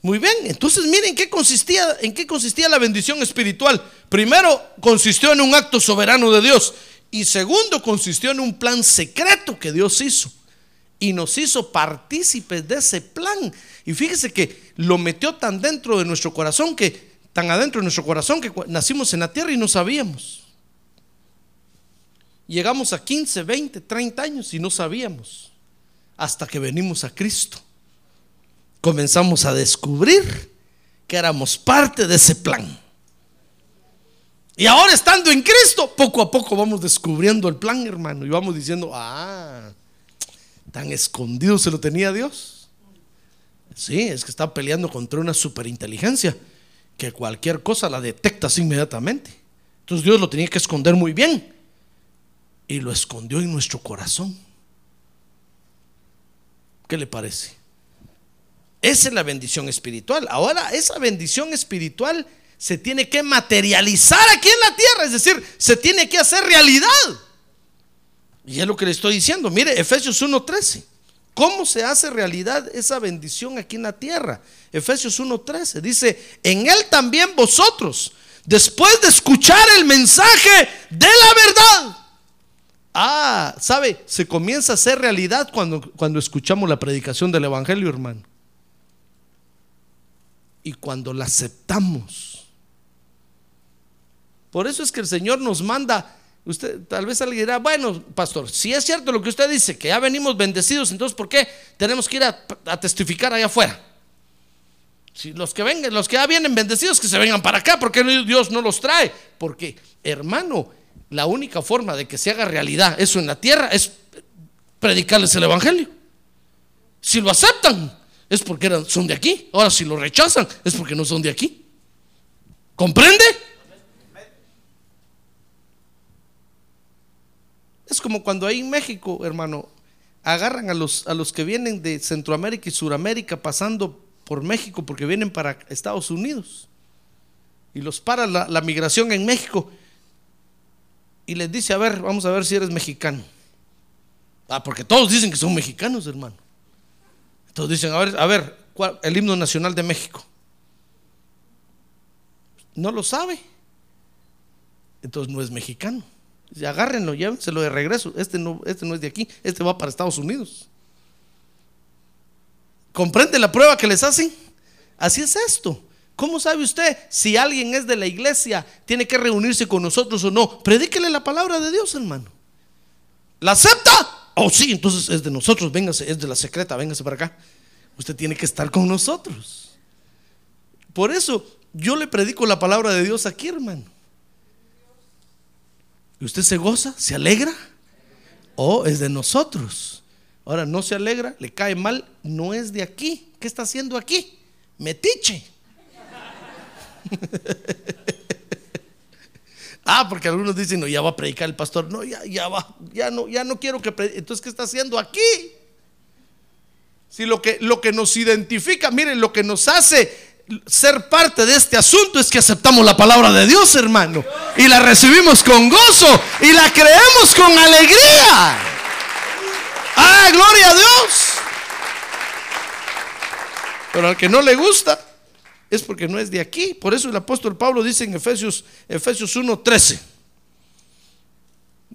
Muy bien, entonces miren qué consistía, en qué consistía la bendición espiritual. Primero, consistió en un acto soberano de Dios. Y segundo, consistió en un plan secreto que Dios hizo. Y nos hizo partícipes de ese plan. Y fíjese que lo metió tan dentro de nuestro corazón que, tan adentro de nuestro corazón que nacimos en la tierra y no sabíamos. Llegamos a 15, 20, 30 años y no sabíamos. Hasta que venimos a Cristo comenzamos a descubrir que éramos parte de ese plan. Y ahora estando en Cristo, poco a poco vamos descubriendo el plan, hermano, y vamos diciendo, ah, tan escondido se lo tenía Dios. Sí, es que está peleando contra una superinteligencia que cualquier cosa la detectas inmediatamente. Entonces Dios lo tenía que esconder muy bien y lo escondió en nuestro corazón. ¿Qué le parece? Esa es la bendición espiritual. Ahora, esa bendición espiritual se tiene que materializar aquí en la tierra, es decir, se tiene que hacer realidad. Y es lo que le estoy diciendo. Mire, Efesios 1:13. ¿Cómo se hace realidad esa bendición aquí en la tierra? Efesios 1:13 dice, en él también vosotros, después de escuchar el mensaje de la verdad. Ah, ¿sabe? Se comienza a hacer realidad cuando, cuando escuchamos la predicación del Evangelio, hermano. Y cuando la aceptamos. Por eso es que el Señor nos manda Usted tal vez alguien dirá, bueno, pastor, si es cierto lo que usted dice, que ya venimos bendecidos, entonces ¿por qué tenemos que ir a, a, testificar allá afuera? Si los que vengan, los que ya vienen bendecidos, que se vengan para acá, ¿por qué Dios no los trae? Porque, hermano, la única forma de que se haga realidad eso en la tierra es predicarles el evangelio. Si lo aceptan, es porque eran, son de aquí. Ahora, si lo rechazan, es porque no son de aquí. ¿Comprende? Es como cuando ahí en México, hermano, agarran a los, a los que vienen de Centroamérica y Suramérica pasando por México porque vienen para Estados Unidos. Y los para la, la migración en México. Y les dice, a ver, vamos a ver si eres mexicano. Ah, porque todos dicen que son mexicanos, hermano. Todos dicen, a ver, a ver, ¿cuál, el himno nacional de México. No lo sabe. Entonces no es mexicano. Dice, agárrenlo, llévenselo de regreso. Este no, este no es de aquí, este va para Estados Unidos. ¿Comprende la prueba que les hacen? Así es esto. ¿Cómo sabe usted si alguien es de la iglesia, tiene que reunirse con nosotros o no? Predíquele la palabra de Dios, hermano. ¿La acepta? Oh, sí, entonces es de nosotros, véngase, es de la secreta, véngase para acá. Usted tiene que estar con nosotros. Por eso yo le predico la palabra de Dios aquí, hermano. ¿Y usted se goza? ¿Se alegra? ¿O oh, es de nosotros? Ahora no se alegra, le cae mal, no es de aquí. ¿Qué está haciendo aquí? Metiche. ah, porque algunos dicen, no, ya va a predicar el pastor. No, ya, ya va, ya no, ya no quiero que predique. Entonces, ¿qué está haciendo aquí? Si lo que, lo que nos identifica, miren, lo que nos hace ser parte de este asunto es que aceptamos la palabra de Dios, hermano. Y la recibimos con gozo y la creemos con alegría. Ah, gloria a Dios. Pero al que no le gusta, es porque no es de aquí. Por eso el apóstol Pablo dice en Efesios, Efesios 1:13.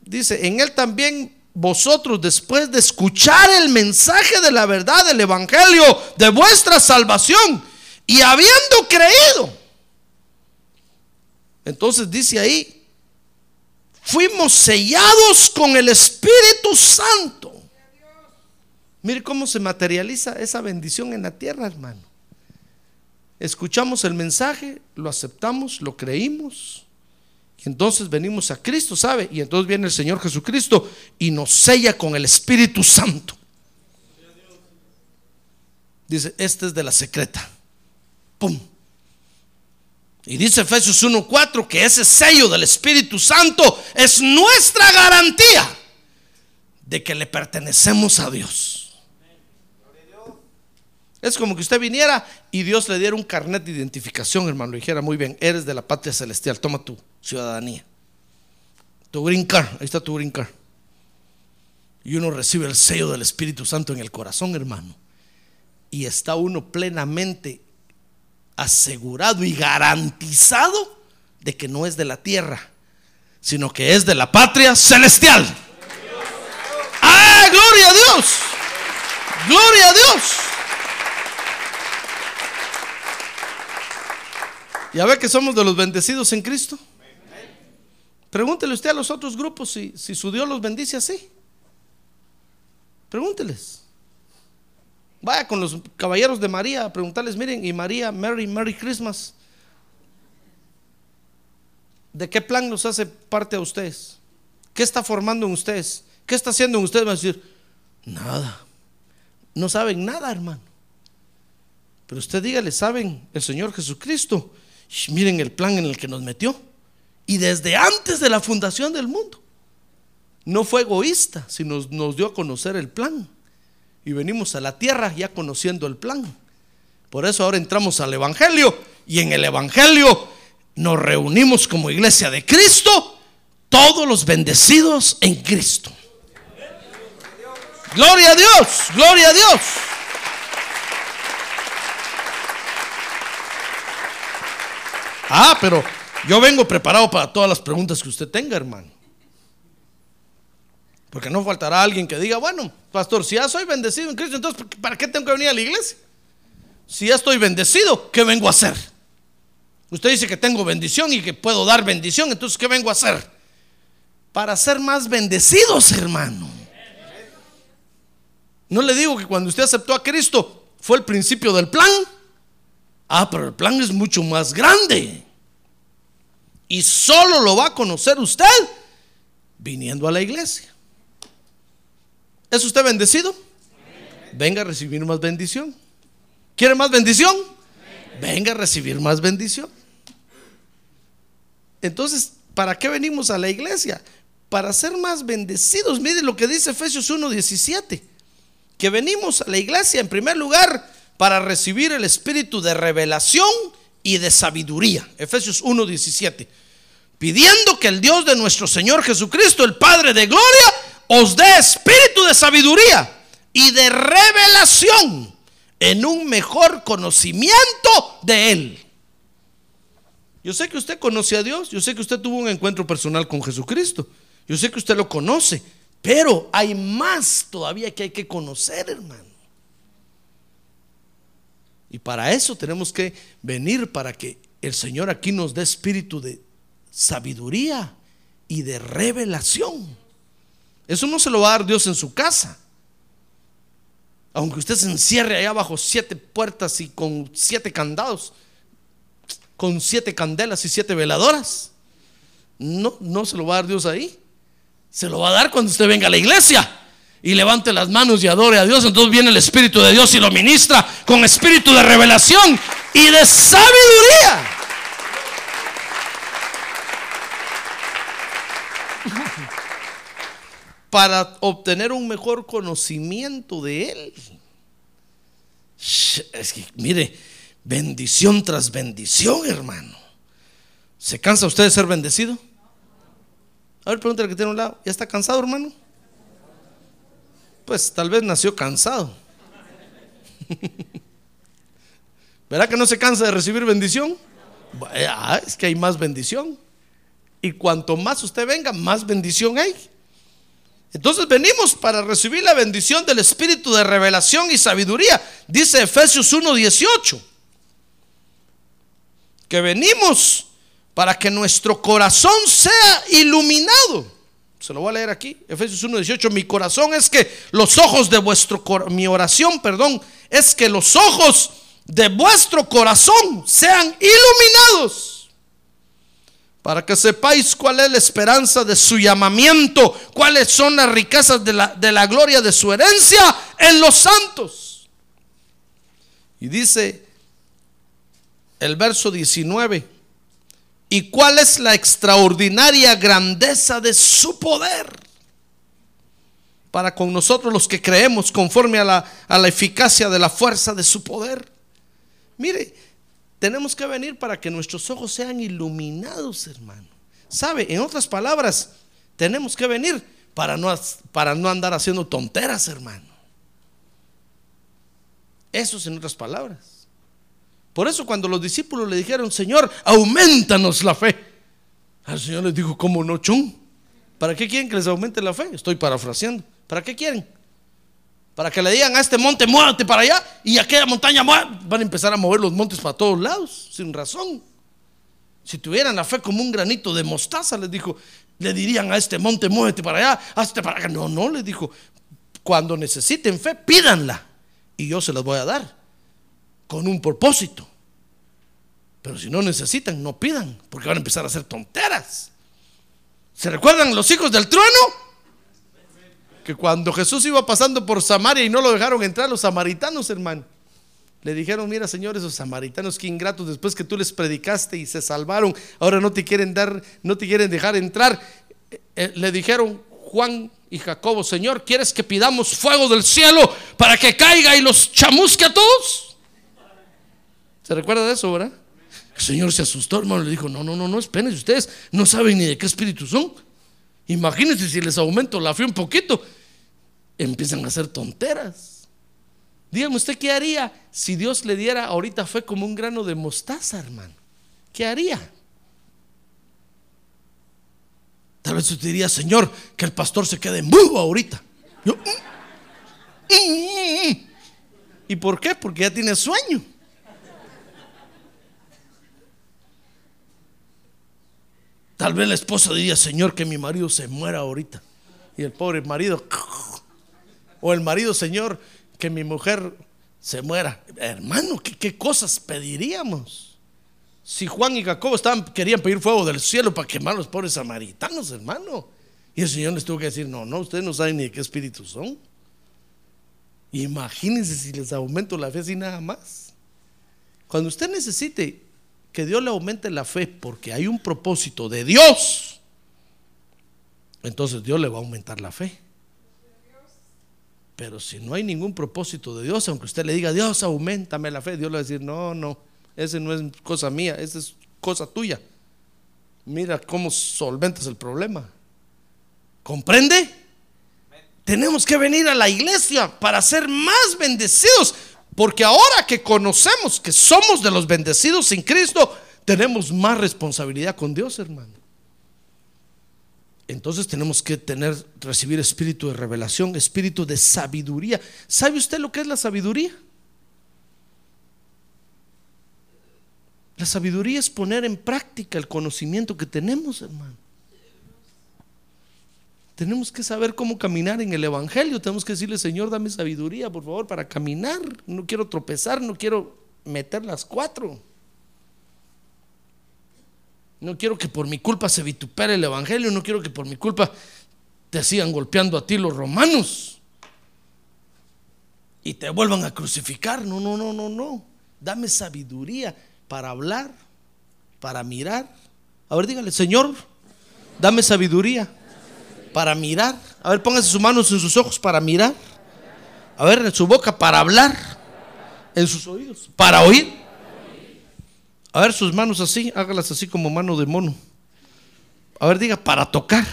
Dice, en él también vosotros después de escuchar el mensaje de la verdad del Evangelio de vuestra salvación y habiendo creído, entonces dice ahí, fuimos sellados con el Espíritu Santo. Mire cómo se materializa esa bendición en la tierra, hermano escuchamos el mensaje, lo aceptamos, lo creímos. Y entonces venimos a Cristo, ¿sabe? Y entonces viene el Señor Jesucristo y nos sella con el Espíritu Santo. Dice, este es de la secreta. ¡Pum! Y dice Efesios 1:4 que ese sello del Espíritu Santo es nuestra garantía de que le pertenecemos a Dios. Es como que usted viniera y Dios le diera un carnet de identificación, hermano. Le dijera, muy bien, eres de la patria celestial, toma tu ciudadanía. Tu green card, ahí está tu green card. Y uno recibe el sello del Espíritu Santo en el corazón, hermano. Y está uno plenamente asegurado y garantizado de que no es de la tierra, sino que es de la patria celestial. ¡Ah, gloria a Dios! ¡Gloria a Dios! ¿Ya ve que somos de los bendecidos en Cristo? Pregúntele usted a los otros grupos si, si su Dios los bendice así. Pregúnteles. Vaya con los caballeros de María a preguntarles, miren, y María, Mary, Merry Christmas. ¿De qué plan nos hace parte a ustedes? ¿Qué está formando en ustedes? ¿Qué está haciendo en ustedes? Van a decir, nada. No saben nada, hermano. Pero usted dígale, ¿saben el Señor Jesucristo? Miren el plan en el que nos metió. Y desde antes de la fundación del mundo. No fue egoísta, sino nos, nos dio a conocer el plan. Y venimos a la tierra ya conociendo el plan. Por eso ahora entramos al Evangelio. Y en el Evangelio nos reunimos como iglesia de Cristo. Todos los bendecidos en Cristo. Gloria a Dios, gloria a Dios. Ah, pero yo vengo preparado para todas las preguntas que usted tenga, hermano. Porque no faltará alguien que diga, bueno, pastor, si ya soy bendecido en Cristo, entonces ¿para qué tengo que venir a la iglesia? Si ya estoy bendecido, ¿qué vengo a hacer? Usted dice que tengo bendición y que puedo dar bendición, entonces ¿qué vengo a hacer? Para ser más bendecidos, hermano. No le digo que cuando usted aceptó a Cristo fue el principio del plan. Ah, pero el plan es mucho más grande. Y solo lo va a conocer usted viniendo a la iglesia. ¿Es usted bendecido? Venga a recibir más bendición. ¿Quiere más bendición? Venga a recibir más bendición. Entonces, ¿para qué venimos a la iglesia? Para ser más bendecidos. Mire lo que dice Efesios 1:17. Que venimos a la iglesia en primer lugar para recibir el espíritu de revelación y de sabiduría. Efesios 1:17. Pidiendo que el Dios de nuestro Señor Jesucristo, el Padre de gloria, os dé espíritu de sabiduría y de revelación en un mejor conocimiento de Él. Yo sé que usted conoce a Dios, yo sé que usted tuvo un encuentro personal con Jesucristo, yo sé que usted lo conoce, pero hay más todavía que hay que conocer, hermano. Y para eso tenemos que venir para que el Señor aquí nos dé espíritu de sabiduría y de revelación. Eso no se lo va a dar Dios en su casa. Aunque usted se encierre allá bajo siete puertas y con siete candados, con siete candelas y siete veladoras. No, no se lo va a dar Dios ahí. Se lo va a dar cuando usted venga a la iglesia y levante las manos y adore a Dios. Entonces viene el Espíritu de Dios y lo ministra con espíritu de revelación y de sabiduría. Para obtener un mejor conocimiento de Él. Es que, mire, bendición tras bendición, hermano. ¿Se cansa usted de ser bendecido? A ver, pregúntale que tiene un lado. ¿Ya está cansado, hermano? Pues tal vez nació cansado. ¿Verdad que no se cansa de recibir bendición? Ah, es que hay más bendición. Y cuanto más usted venga, más bendición hay. Entonces venimos para recibir la bendición del Espíritu de revelación y sabiduría. Dice Efesios 1:18. Que venimos para que nuestro corazón sea iluminado. Se lo voy a leer aquí, Efesios 1:18. Mi corazón es que los ojos de vuestro mi oración, perdón, es que los ojos de vuestro corazón sean iluminados para que sepáis cuál es la esperanza de su llamamiento, cuáles son las riquezas de la, de la gloria de su herencia en los santos. Y dice el verso 19, ¿y cuál es la extraordinaria grandeza de su poder? Para con nosotros los que creemos conforme a la, a la eficacia de la fuerza de su poder. Mire, tenemos que venir para que nuestros ojos sean iluminados, hermano. ¿Sabe? En otras palabras, tenemos que venir para no, para no andar haciendo tonteras, hermano. Eso es en otras palabras. Por eso cuando los discípulos le dijeron, Señor, aumentanos la fe. Al Señor les dijo, ¿cómo no, chun? ¿Para qué quieren que les aumente la fe? Estoy parafraseando. ¿Para qué quieren? Para que le digan a este monte, muévete para allá, y aquella montaña, van a empezar a mover los montes para todos lados, sin razón. Si tuvieran la fe como un granito de mostaza, les dijo, le dirían a este monte, muévete para allá, hazte para acá. No, no, les dijo, cuando necesiten fe, pídanla, y yo se las voy a dar, con un propósito. Pero si no necesitan, no pidan, porque van a empezar a hacer tonteras. ¿Se recuerdan los hijos del trueno? Que cuando Jesús iba pasando por Samaria y no lo dejaron entrar, los samaritanos, hermano, le dijeron, mira Señor, esos samaritanos que ingratos, después que tú les predicaste y se salvaron, ahora no te quieren dar, no te quieren dejar entrar. Eh, eh, le dijeron Juan y Jacobo, Señor, ¿quieres que pidamos fuego del cielo para que caiga y los chamusque a todos? ¿Se recuerda de eso, verdad? El Señor se asustó, hermano, le dijo, no, no, no, no, espérense, ustedes no saben ni de qué espíritu son. Imagínense si les aumento la fe un poquito, empiezan a hacer tonteras. Dígame usted qué haría si Dios le diera ahorita fe como un grano de mostaza, hermano. ¿Qué haría? Tal vez usted diría, Señor, que el pastor se quede mudo ahorita. Yo, "Mm, mm, mm". ¿Y por qué? Porque ya tiene sueño. Tal vez la esposa diría, Señor, que mi marido se muera ahorita. Y el pobre marido, o el marido, Señor, que mi mujer se muera. Hermano, ¿qué, cosas pediríamos? Si Juan y Jacobo estaban, querían pedir fuego del cielo para quemar a los pobres samaritanos, hermano. Y el Señor les tuvo que decir, no, no, ustedes no saben ni de qué espíritu son. Imagínense si les aumento la fe así nada más. Cuando usted necesite que Dios le aumente la fe porque hay un propósito de Dios, entonces Dios le va a aumentar la fe. Pero si no hay ningún propósito de Dios, aunque usted le diga, Dios, aumentame la fe, Dios le va a decir, no, no, ese no es cosa mía, esa es cosa tuya. Mira cómo solventas el problema. ¿Comprende? Tenemos que venir a la iglesia para ser más bendecidos. Porque ahora que conocemos que somos de los bendecidos en Cristo, tenemos más responsabilidad con Dios, hermano. Entonces tenemos que tener, recibir espíritu de revelación, espíritu de sabiduría. ¿Sabe usted lo que es la sabiduría? La sabiduría es poner en práctica el conocimiento que tenemos, hermano. Tenemos que saber cómo caminar en el Evangelio. Tenemos que decirle, Señor, dame sabiduría, por favor, para caminar. No quiero tropezar, no quiero meter las cuatro. No quiero que por mi culpa se vitupere el Evangelio. No quiero que por mi culpa te sigan golpeando a ti los romanos. Y te vuelvan a crucificar. No, no, no, no, no. Dame sabiduría para hablar, para mirar. A ver, dígale, Señor, dame sabiduría para mirar. A ver, póngase sus manos en sus ojos para mirar. A ver, en su boca para hablar. En sus oídos para oír. A ver, sus manos así, hágalas así como mano de mono. A ver, diga, para tocar.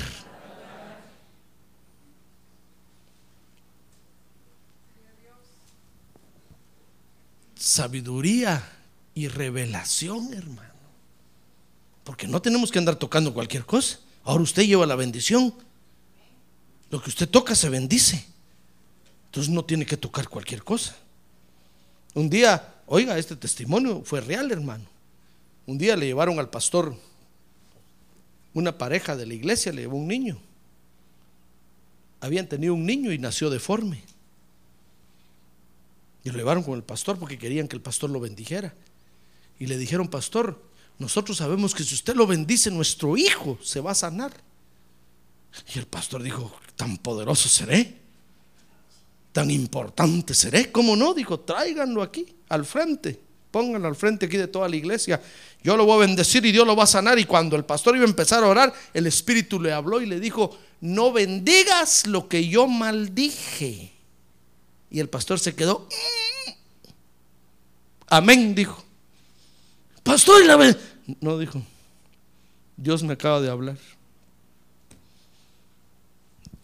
Sabiduría y revelación, hermano. Porque no tenemos que andar tocando cualquier cosa. Ahora usted lleva la bendición. Lo que usted toca se bendice. Entonces no tiene que tocar cualquier cosa. Un día, oiga, este testimonio fue real, hermano. Un día le llevaron al pastor, una pareja de la iglesia le llevó un niño. Habían tenido un niño y nació deforme. Y lo llevaron con el pastor porque querían que el pastor lo bendijera. Y le dijeron, pastor, nosotros sabemos que si usted lo bendice, nuestro hijo se va a sanar. Y el pastor dijo, tan poderoso seré, tan importante seré. ¿Cómo no? Dijo, tráiganlo aquí, al frente, pónganlo al frente aquí de toda la iglesia. Yo lo voy a bendecir y Dios lo va a sanar. Y cuando el pastor iba a empezar a orar, el Espíritu le habló y le dijo, no bendigas lo que yo maldije. Y el pastor se quedó, "Mm". amén, dijo. Pastor, y la ben-". no dijo, Dios me acaba de hablar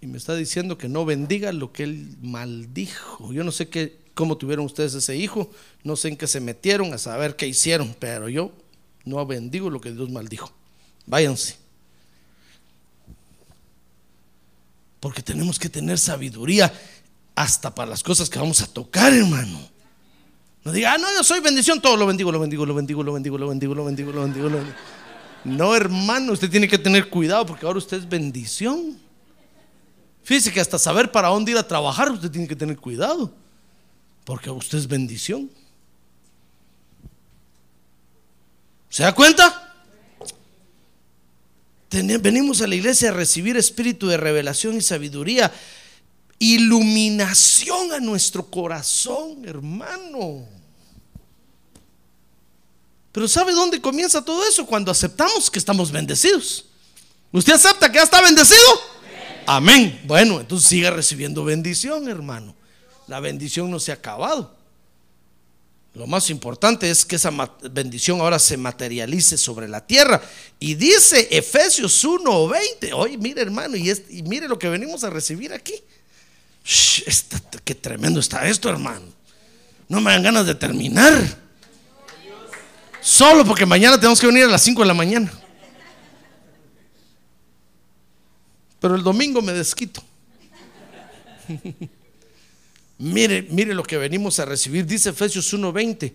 y me está diciendo que no bendiga lo que él maldijo. Yo no sé qué, cómo tuvieron ustedes ese hijo, no sé en qué se metieron a saber qué hicieron, pero yo no bendigo lo que Dios maldijo. Váyanse. Porque tenemos que tener sabiduría hasta para las cosas que vamos a tocar, hermano. No diga, ah, no, yo soy bendición, todo lo bendigo, lo bendigo, lo bendigo, lo bendigo, lo bendigo, lo bendigo, lo bendigo, lo bendigo. No, hermano, usted tiene que tener cuidado porque ahora usted es bendición. Fíjese que hasta saber para dónde ir a trabajar, usted tiene que tener cuidado. Porque usted es bendición. ¿Se da cuenta? venimos a la iglesia a recibir espíritu de revelación y sabiduría, iluminación a nuestro corazón, hermano. Pero ¿sabe dónde comienza todo eso? Cuando aceptamos que estamos bendecidos. ¿Usted acepta que ya está bendecido? Amén. Bueno, entonces siga recibiendo bendición, hermano. La bendición no se ha acabado. Lo más importante es que esa bendición ahora se materialice sobre la tierra. Y dice Efesios 1:20. Oye, mire hermano, y, mire lo que venimos a recibir aquí. qué tremendo está esto, hermano. No me dan ganas de terminar. Solo porque mañana tenemos que venir a las 5 de la mañana. Pero el domingo me desquito. mire, mire lo que venimos a recibir. Dice Efesios 1:20.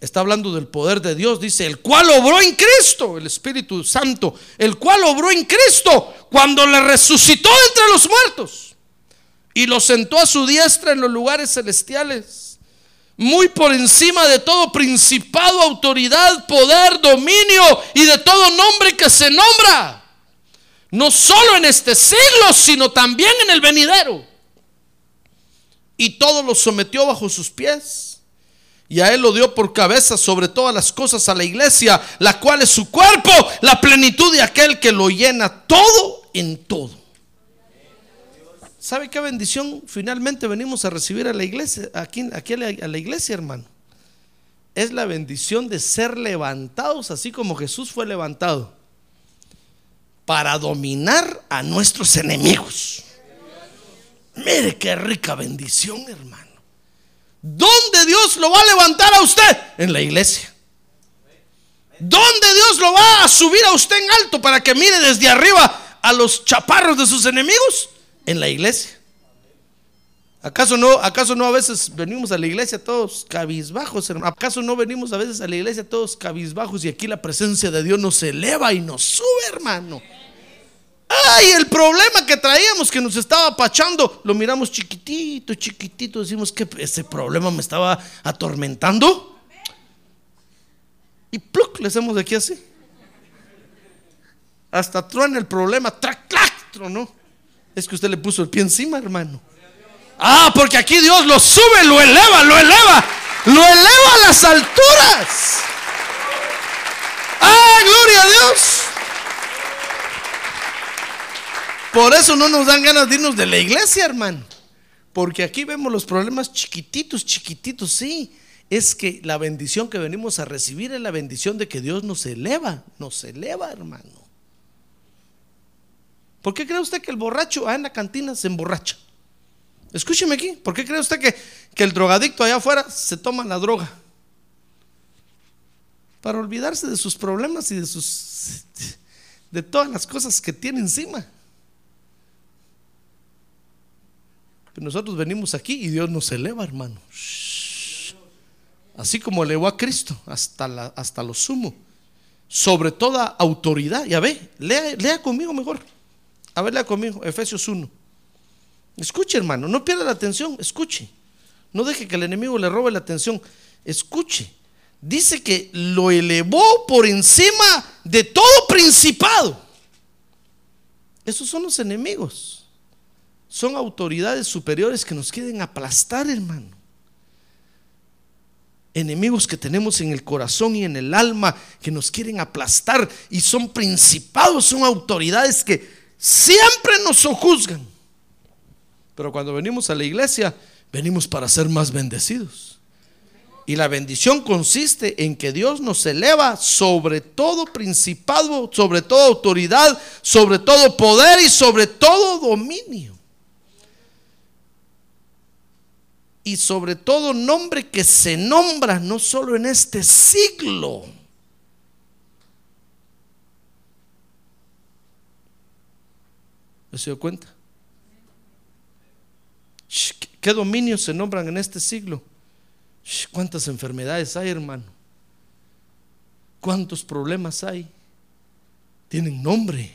Está hablando del poder de Dios. Dice, el cual obró en Cristo, el Espíritu Santo, el cual obró en Cristo cuando le resucitó entre los muertos y lo sentó a su diestra en los lugares celestiales muy por encima de todo principado, autoridad, poder, dominio y de todo nombre que se nombra. No solo en este siglo, sino también en el venidero. Y todo lo sometió bajo sus pies. Y a él lo dio por cabeza sobre todas las cosas a la iglesia, la cual es su cuerpo, la plenitud de aquel que lo llena todo en todo. ¿Sabe qué bendición finalmente venimos a recibir a la iglesia, aquí, a la iglesia, hermano? Es la bendición de ser levantados así como Jesús fue levantado para dominar a nuestros enemigos. Mire qué rica bendición, hermano. ¿Dónde Dios lo va a levantar a usted? En la iglesia. ¿Dónde Dios lo va a subir a usted en alto para que mire desde arriba a los chaparros de sus enemigos? en la iglesia. ¿Acaso no, ¿Acaso no a veces venimos a la iglesia todos cabizbajos? ¿Acaso no venimos a veces a la iglesia todos cabizbajos y aquí la presencia de Dios nos eleva y nos sube, hermano? Ay, el problema que traíamos que nos estaba apachando, lo miramos chiquitito, chiquitito, decimos que ese problema me estaba atormentando. Y pluc, le hacemos de aquí así. Hasta truena el problema, trac, trac, tronó. Es que usted le puso el pie encima, hermano. Ah, porque aquí Dios lo sube, lo eleva, lo eleva, lo eleva a las alturas. Ah, gloria a Dios. Por eso no nos dan ganas de irnos de la iglesia, hermano. Porque aquí vemos los problemas chiquititos, chiquititos, sí. Es que la bendición que venimos a recibir es la bendición de que Dios nos eleva, nos eleva, hermano. ¿Por qué cree usted que el borracho en la cantina se emborracha? Escúcheme aquí, ¿por qué cree usted que, que el drogadicto allá afuera se toma la droga? Para olvidarse de sus problemas y de sus de todas las cosas que tiene encima. Nosotros venimos aquí y Dios nos eleva, hermano. Así como elevó a Cristo hasta, hasta lo sumo. Sobre toda autoridad. Ya ve, lea, lea conmigo mejor. A verla conmigo, Efesios 1. Escuche, hermano, no pierda la atención, escuche. No deje que el enemigo le robe la atención. Escuche. Dice que lo elevó por encima de todo principado. Esos son los enemigos. Son autoridades superiores que nos quieren aplastar, hermano. Enemigos que tenemos en el corazón y en el alma que nos quieren aplastar y son principados, son autoridades que siempre nos sojuzgan. Pero cuando venimos a la iglesia, venimos para ser más bendecidos. Y la bendición consiste en que Dios nos eleva sobre todo principado, sobre toda autoridad, sobre todo poder y sobre todo dominio. Y sobre todo nombre que se nombra no solo en este siglo, se dio cuenta? ¿Qué dominios se nombran en este siglo? ¿Cuántas enfermedades hay, hermano? ¿Cuántos problemas hay? Tienen nombre.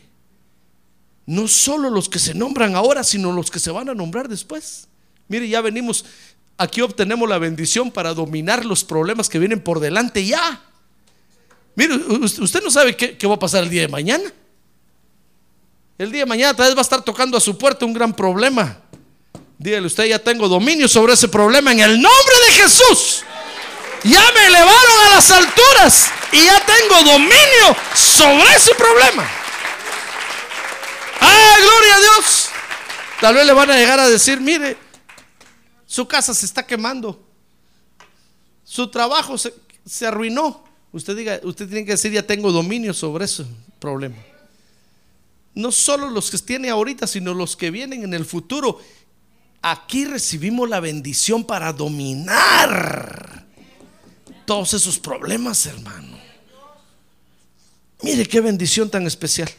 No solo los que se nombran ahora, sino los que se van a nombrar después. Mire, ya venimos, aquí obtenemos la bendición para dominar los problemas que vienen por delante ya. Mire, usted no sabe qué, qué va a pasar el día de mañana. El día de mañana tal vez va a estar tocando a su puerta un gran problema. Dígale usted, ya tengo dominio sobre ese problema en el nombre de Jesús. Ya me elevaron a las alturas y ya tengo dominio sobre ese problema. ¡Ah, gloria a Dios! Tal vez le van a llegar a decir, mire, su casa se está quemando, su trabajo se, se arruinó. Usted diga, usted tiene que decir, ya tengo dominio sobre ese problema. No solo los que tiene ahorita, sino los que vienen en el futuro. Aquí recibimos la bendición para dominar todos esos problemas, hermano. Mire qué bendición tan especial.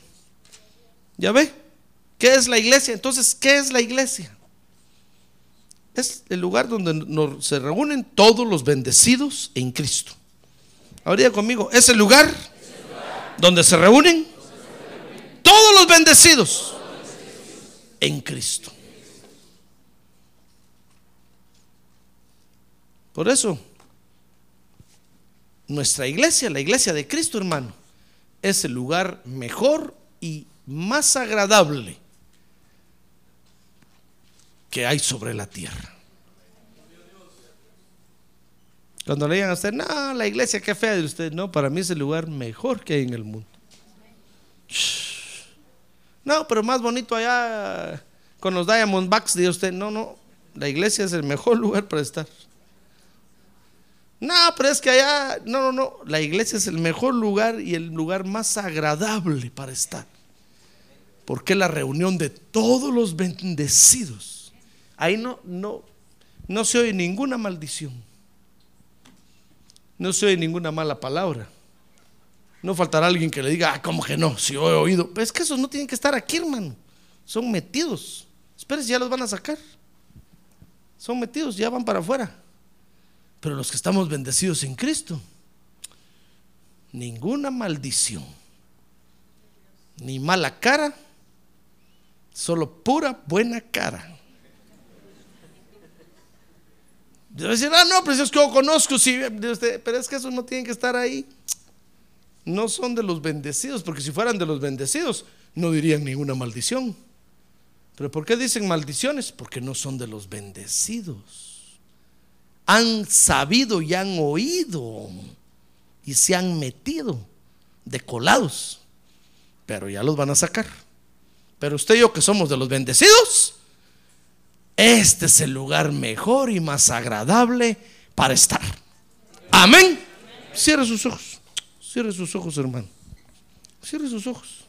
¿Ya ve? ¿Qué es la iglesia? Entonces, ¿qué es la iglesia? Es el lugar donde nos- se reúnen todos los bendecidos en Cristo. Ahora diga conmigo, es el lugar donde se reúnen todos los bendecidos en Cristo. Por eso, nuestra iglesia, la iglesia de Cristo, hermano, es el lugar mejor y más agradable que hay sobre la tierra. Cuando le digan a usted, no, la iglesia qué fea de usted, no, para mí es el lugar mejor que hay en el mundo. No, pero más bonito allá con los Diamondbacks, dice usted, no, no, la iglesia es el mejor lugar para estar. No, pero es que allá, no, no, no, la iglesia es el mejor lugar y el lugar más agradable para estar. Porque es la reunión de todos los bendecidos. Ahí no, no, no se oye ninguna maldición. No se oye ninguna mala palabra. No faltará alguien que le diga, ah, ¿cómo que no? Si yo he oído. Pero es que esos no tienen que estar aquí, hermano. Son metidos. Espérese, ya los van a sacar. Son metidos, ya van para afuera. Pero los que estamos bendecidos en Cristo, ninguna maldición, ni mala cara, solo pura buena cara. Debe decir, ah, no, pero es que yo conozco, sí, pero es que esos no tienen que estar ahí. No son de los bendecidos, porque si fueran de los bendecidos, no dirían ninguna maldición. Pero ¿por qué dicen maldiciones? Porque no son de los bendecidos. Han sabido y han oído y se han metido de colados, pero ya los van a sacar. Pero usted y yo que somos de los bendecidos, este es el lugar mejor y más agradable para estar. Amén. Cierre sus ojos. Cierre sus ojos, hermano. Cierre sus ojos.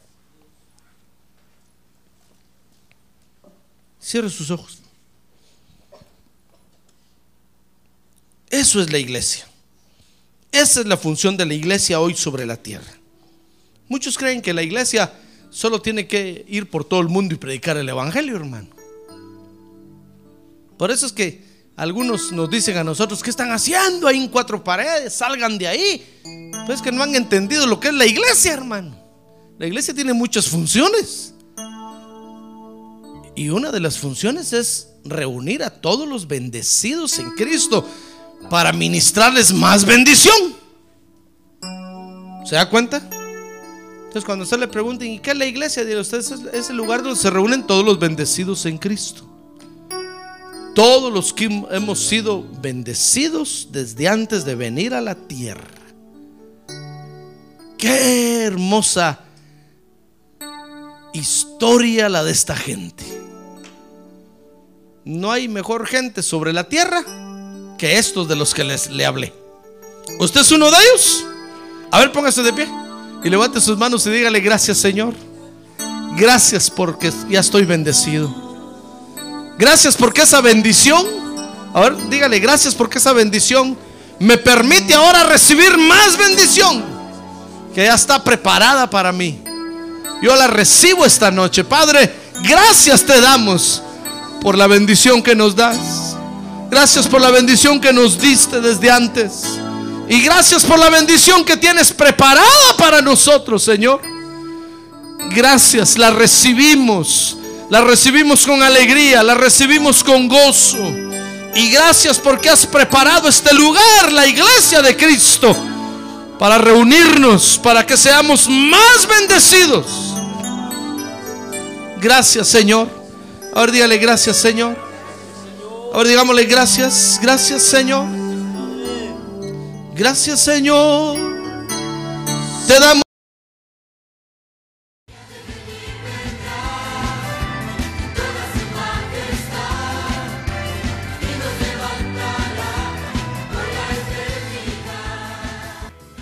Cierre sus ojos. Eso es la iglesia. Esa es la función de la iglesia hoy sobre la tierra. Muchos creen que la iglesia solo tiene que ir por todo el mundo y predicar el evangelio, hermano. Por eso es que algunos nos dicen a nosotros, ¿qué están haciendo ahí en cuatro paredes? Salgan de ahí. Pues que no han entendido lo que es la iglesia, hermano. La iglesia tiene muchas funciones. Y una de las funciones es reunir a todos los bendecidos en Cristo para ministrarles más bendición. ¿Se da cuenta? Entonces cuando usted le pregunten, ¿y qué es la iglesia? Dice usted, es, es el lugar donde se reúnen todos los bendecidos en Cristo. Todos los que hemos sido bendecidos desde antes de venir a la tierra. Qué hermosa historia la de esta gente. No hay mejor gente sobre la tierra que estos de los que les le hablé. ¿Usted es uno de ellos? A ver, póngase de pie y levante sus manos y dígale gracias, Señor. Gracias porque ya estoy bendecido. Gracias porque esa bendición, a ver, dígale gracias porque esa bendición me permite ahora recibir más bendición que ya está preparada para mí. Yo la recibo esta noche. Padre, gracias te damos por la bendición que nos das. Gracias por la bendición que nos diste desde antes. Y gracias por la bendición que tienes preparada para nosotros, Señor. Gracias, la recibimos. La recibimos con alegría, la recibimos con gozo. Y gracias porque has preparado este lugar, la iglesia de Cristo, para reunirnos, para que seamos más bendecidos. Gracias, Señor. Ahora dígale gracias, Señor. Ahora digámosle gracias, gracias, Señor. Gracias, Señor. Te damos.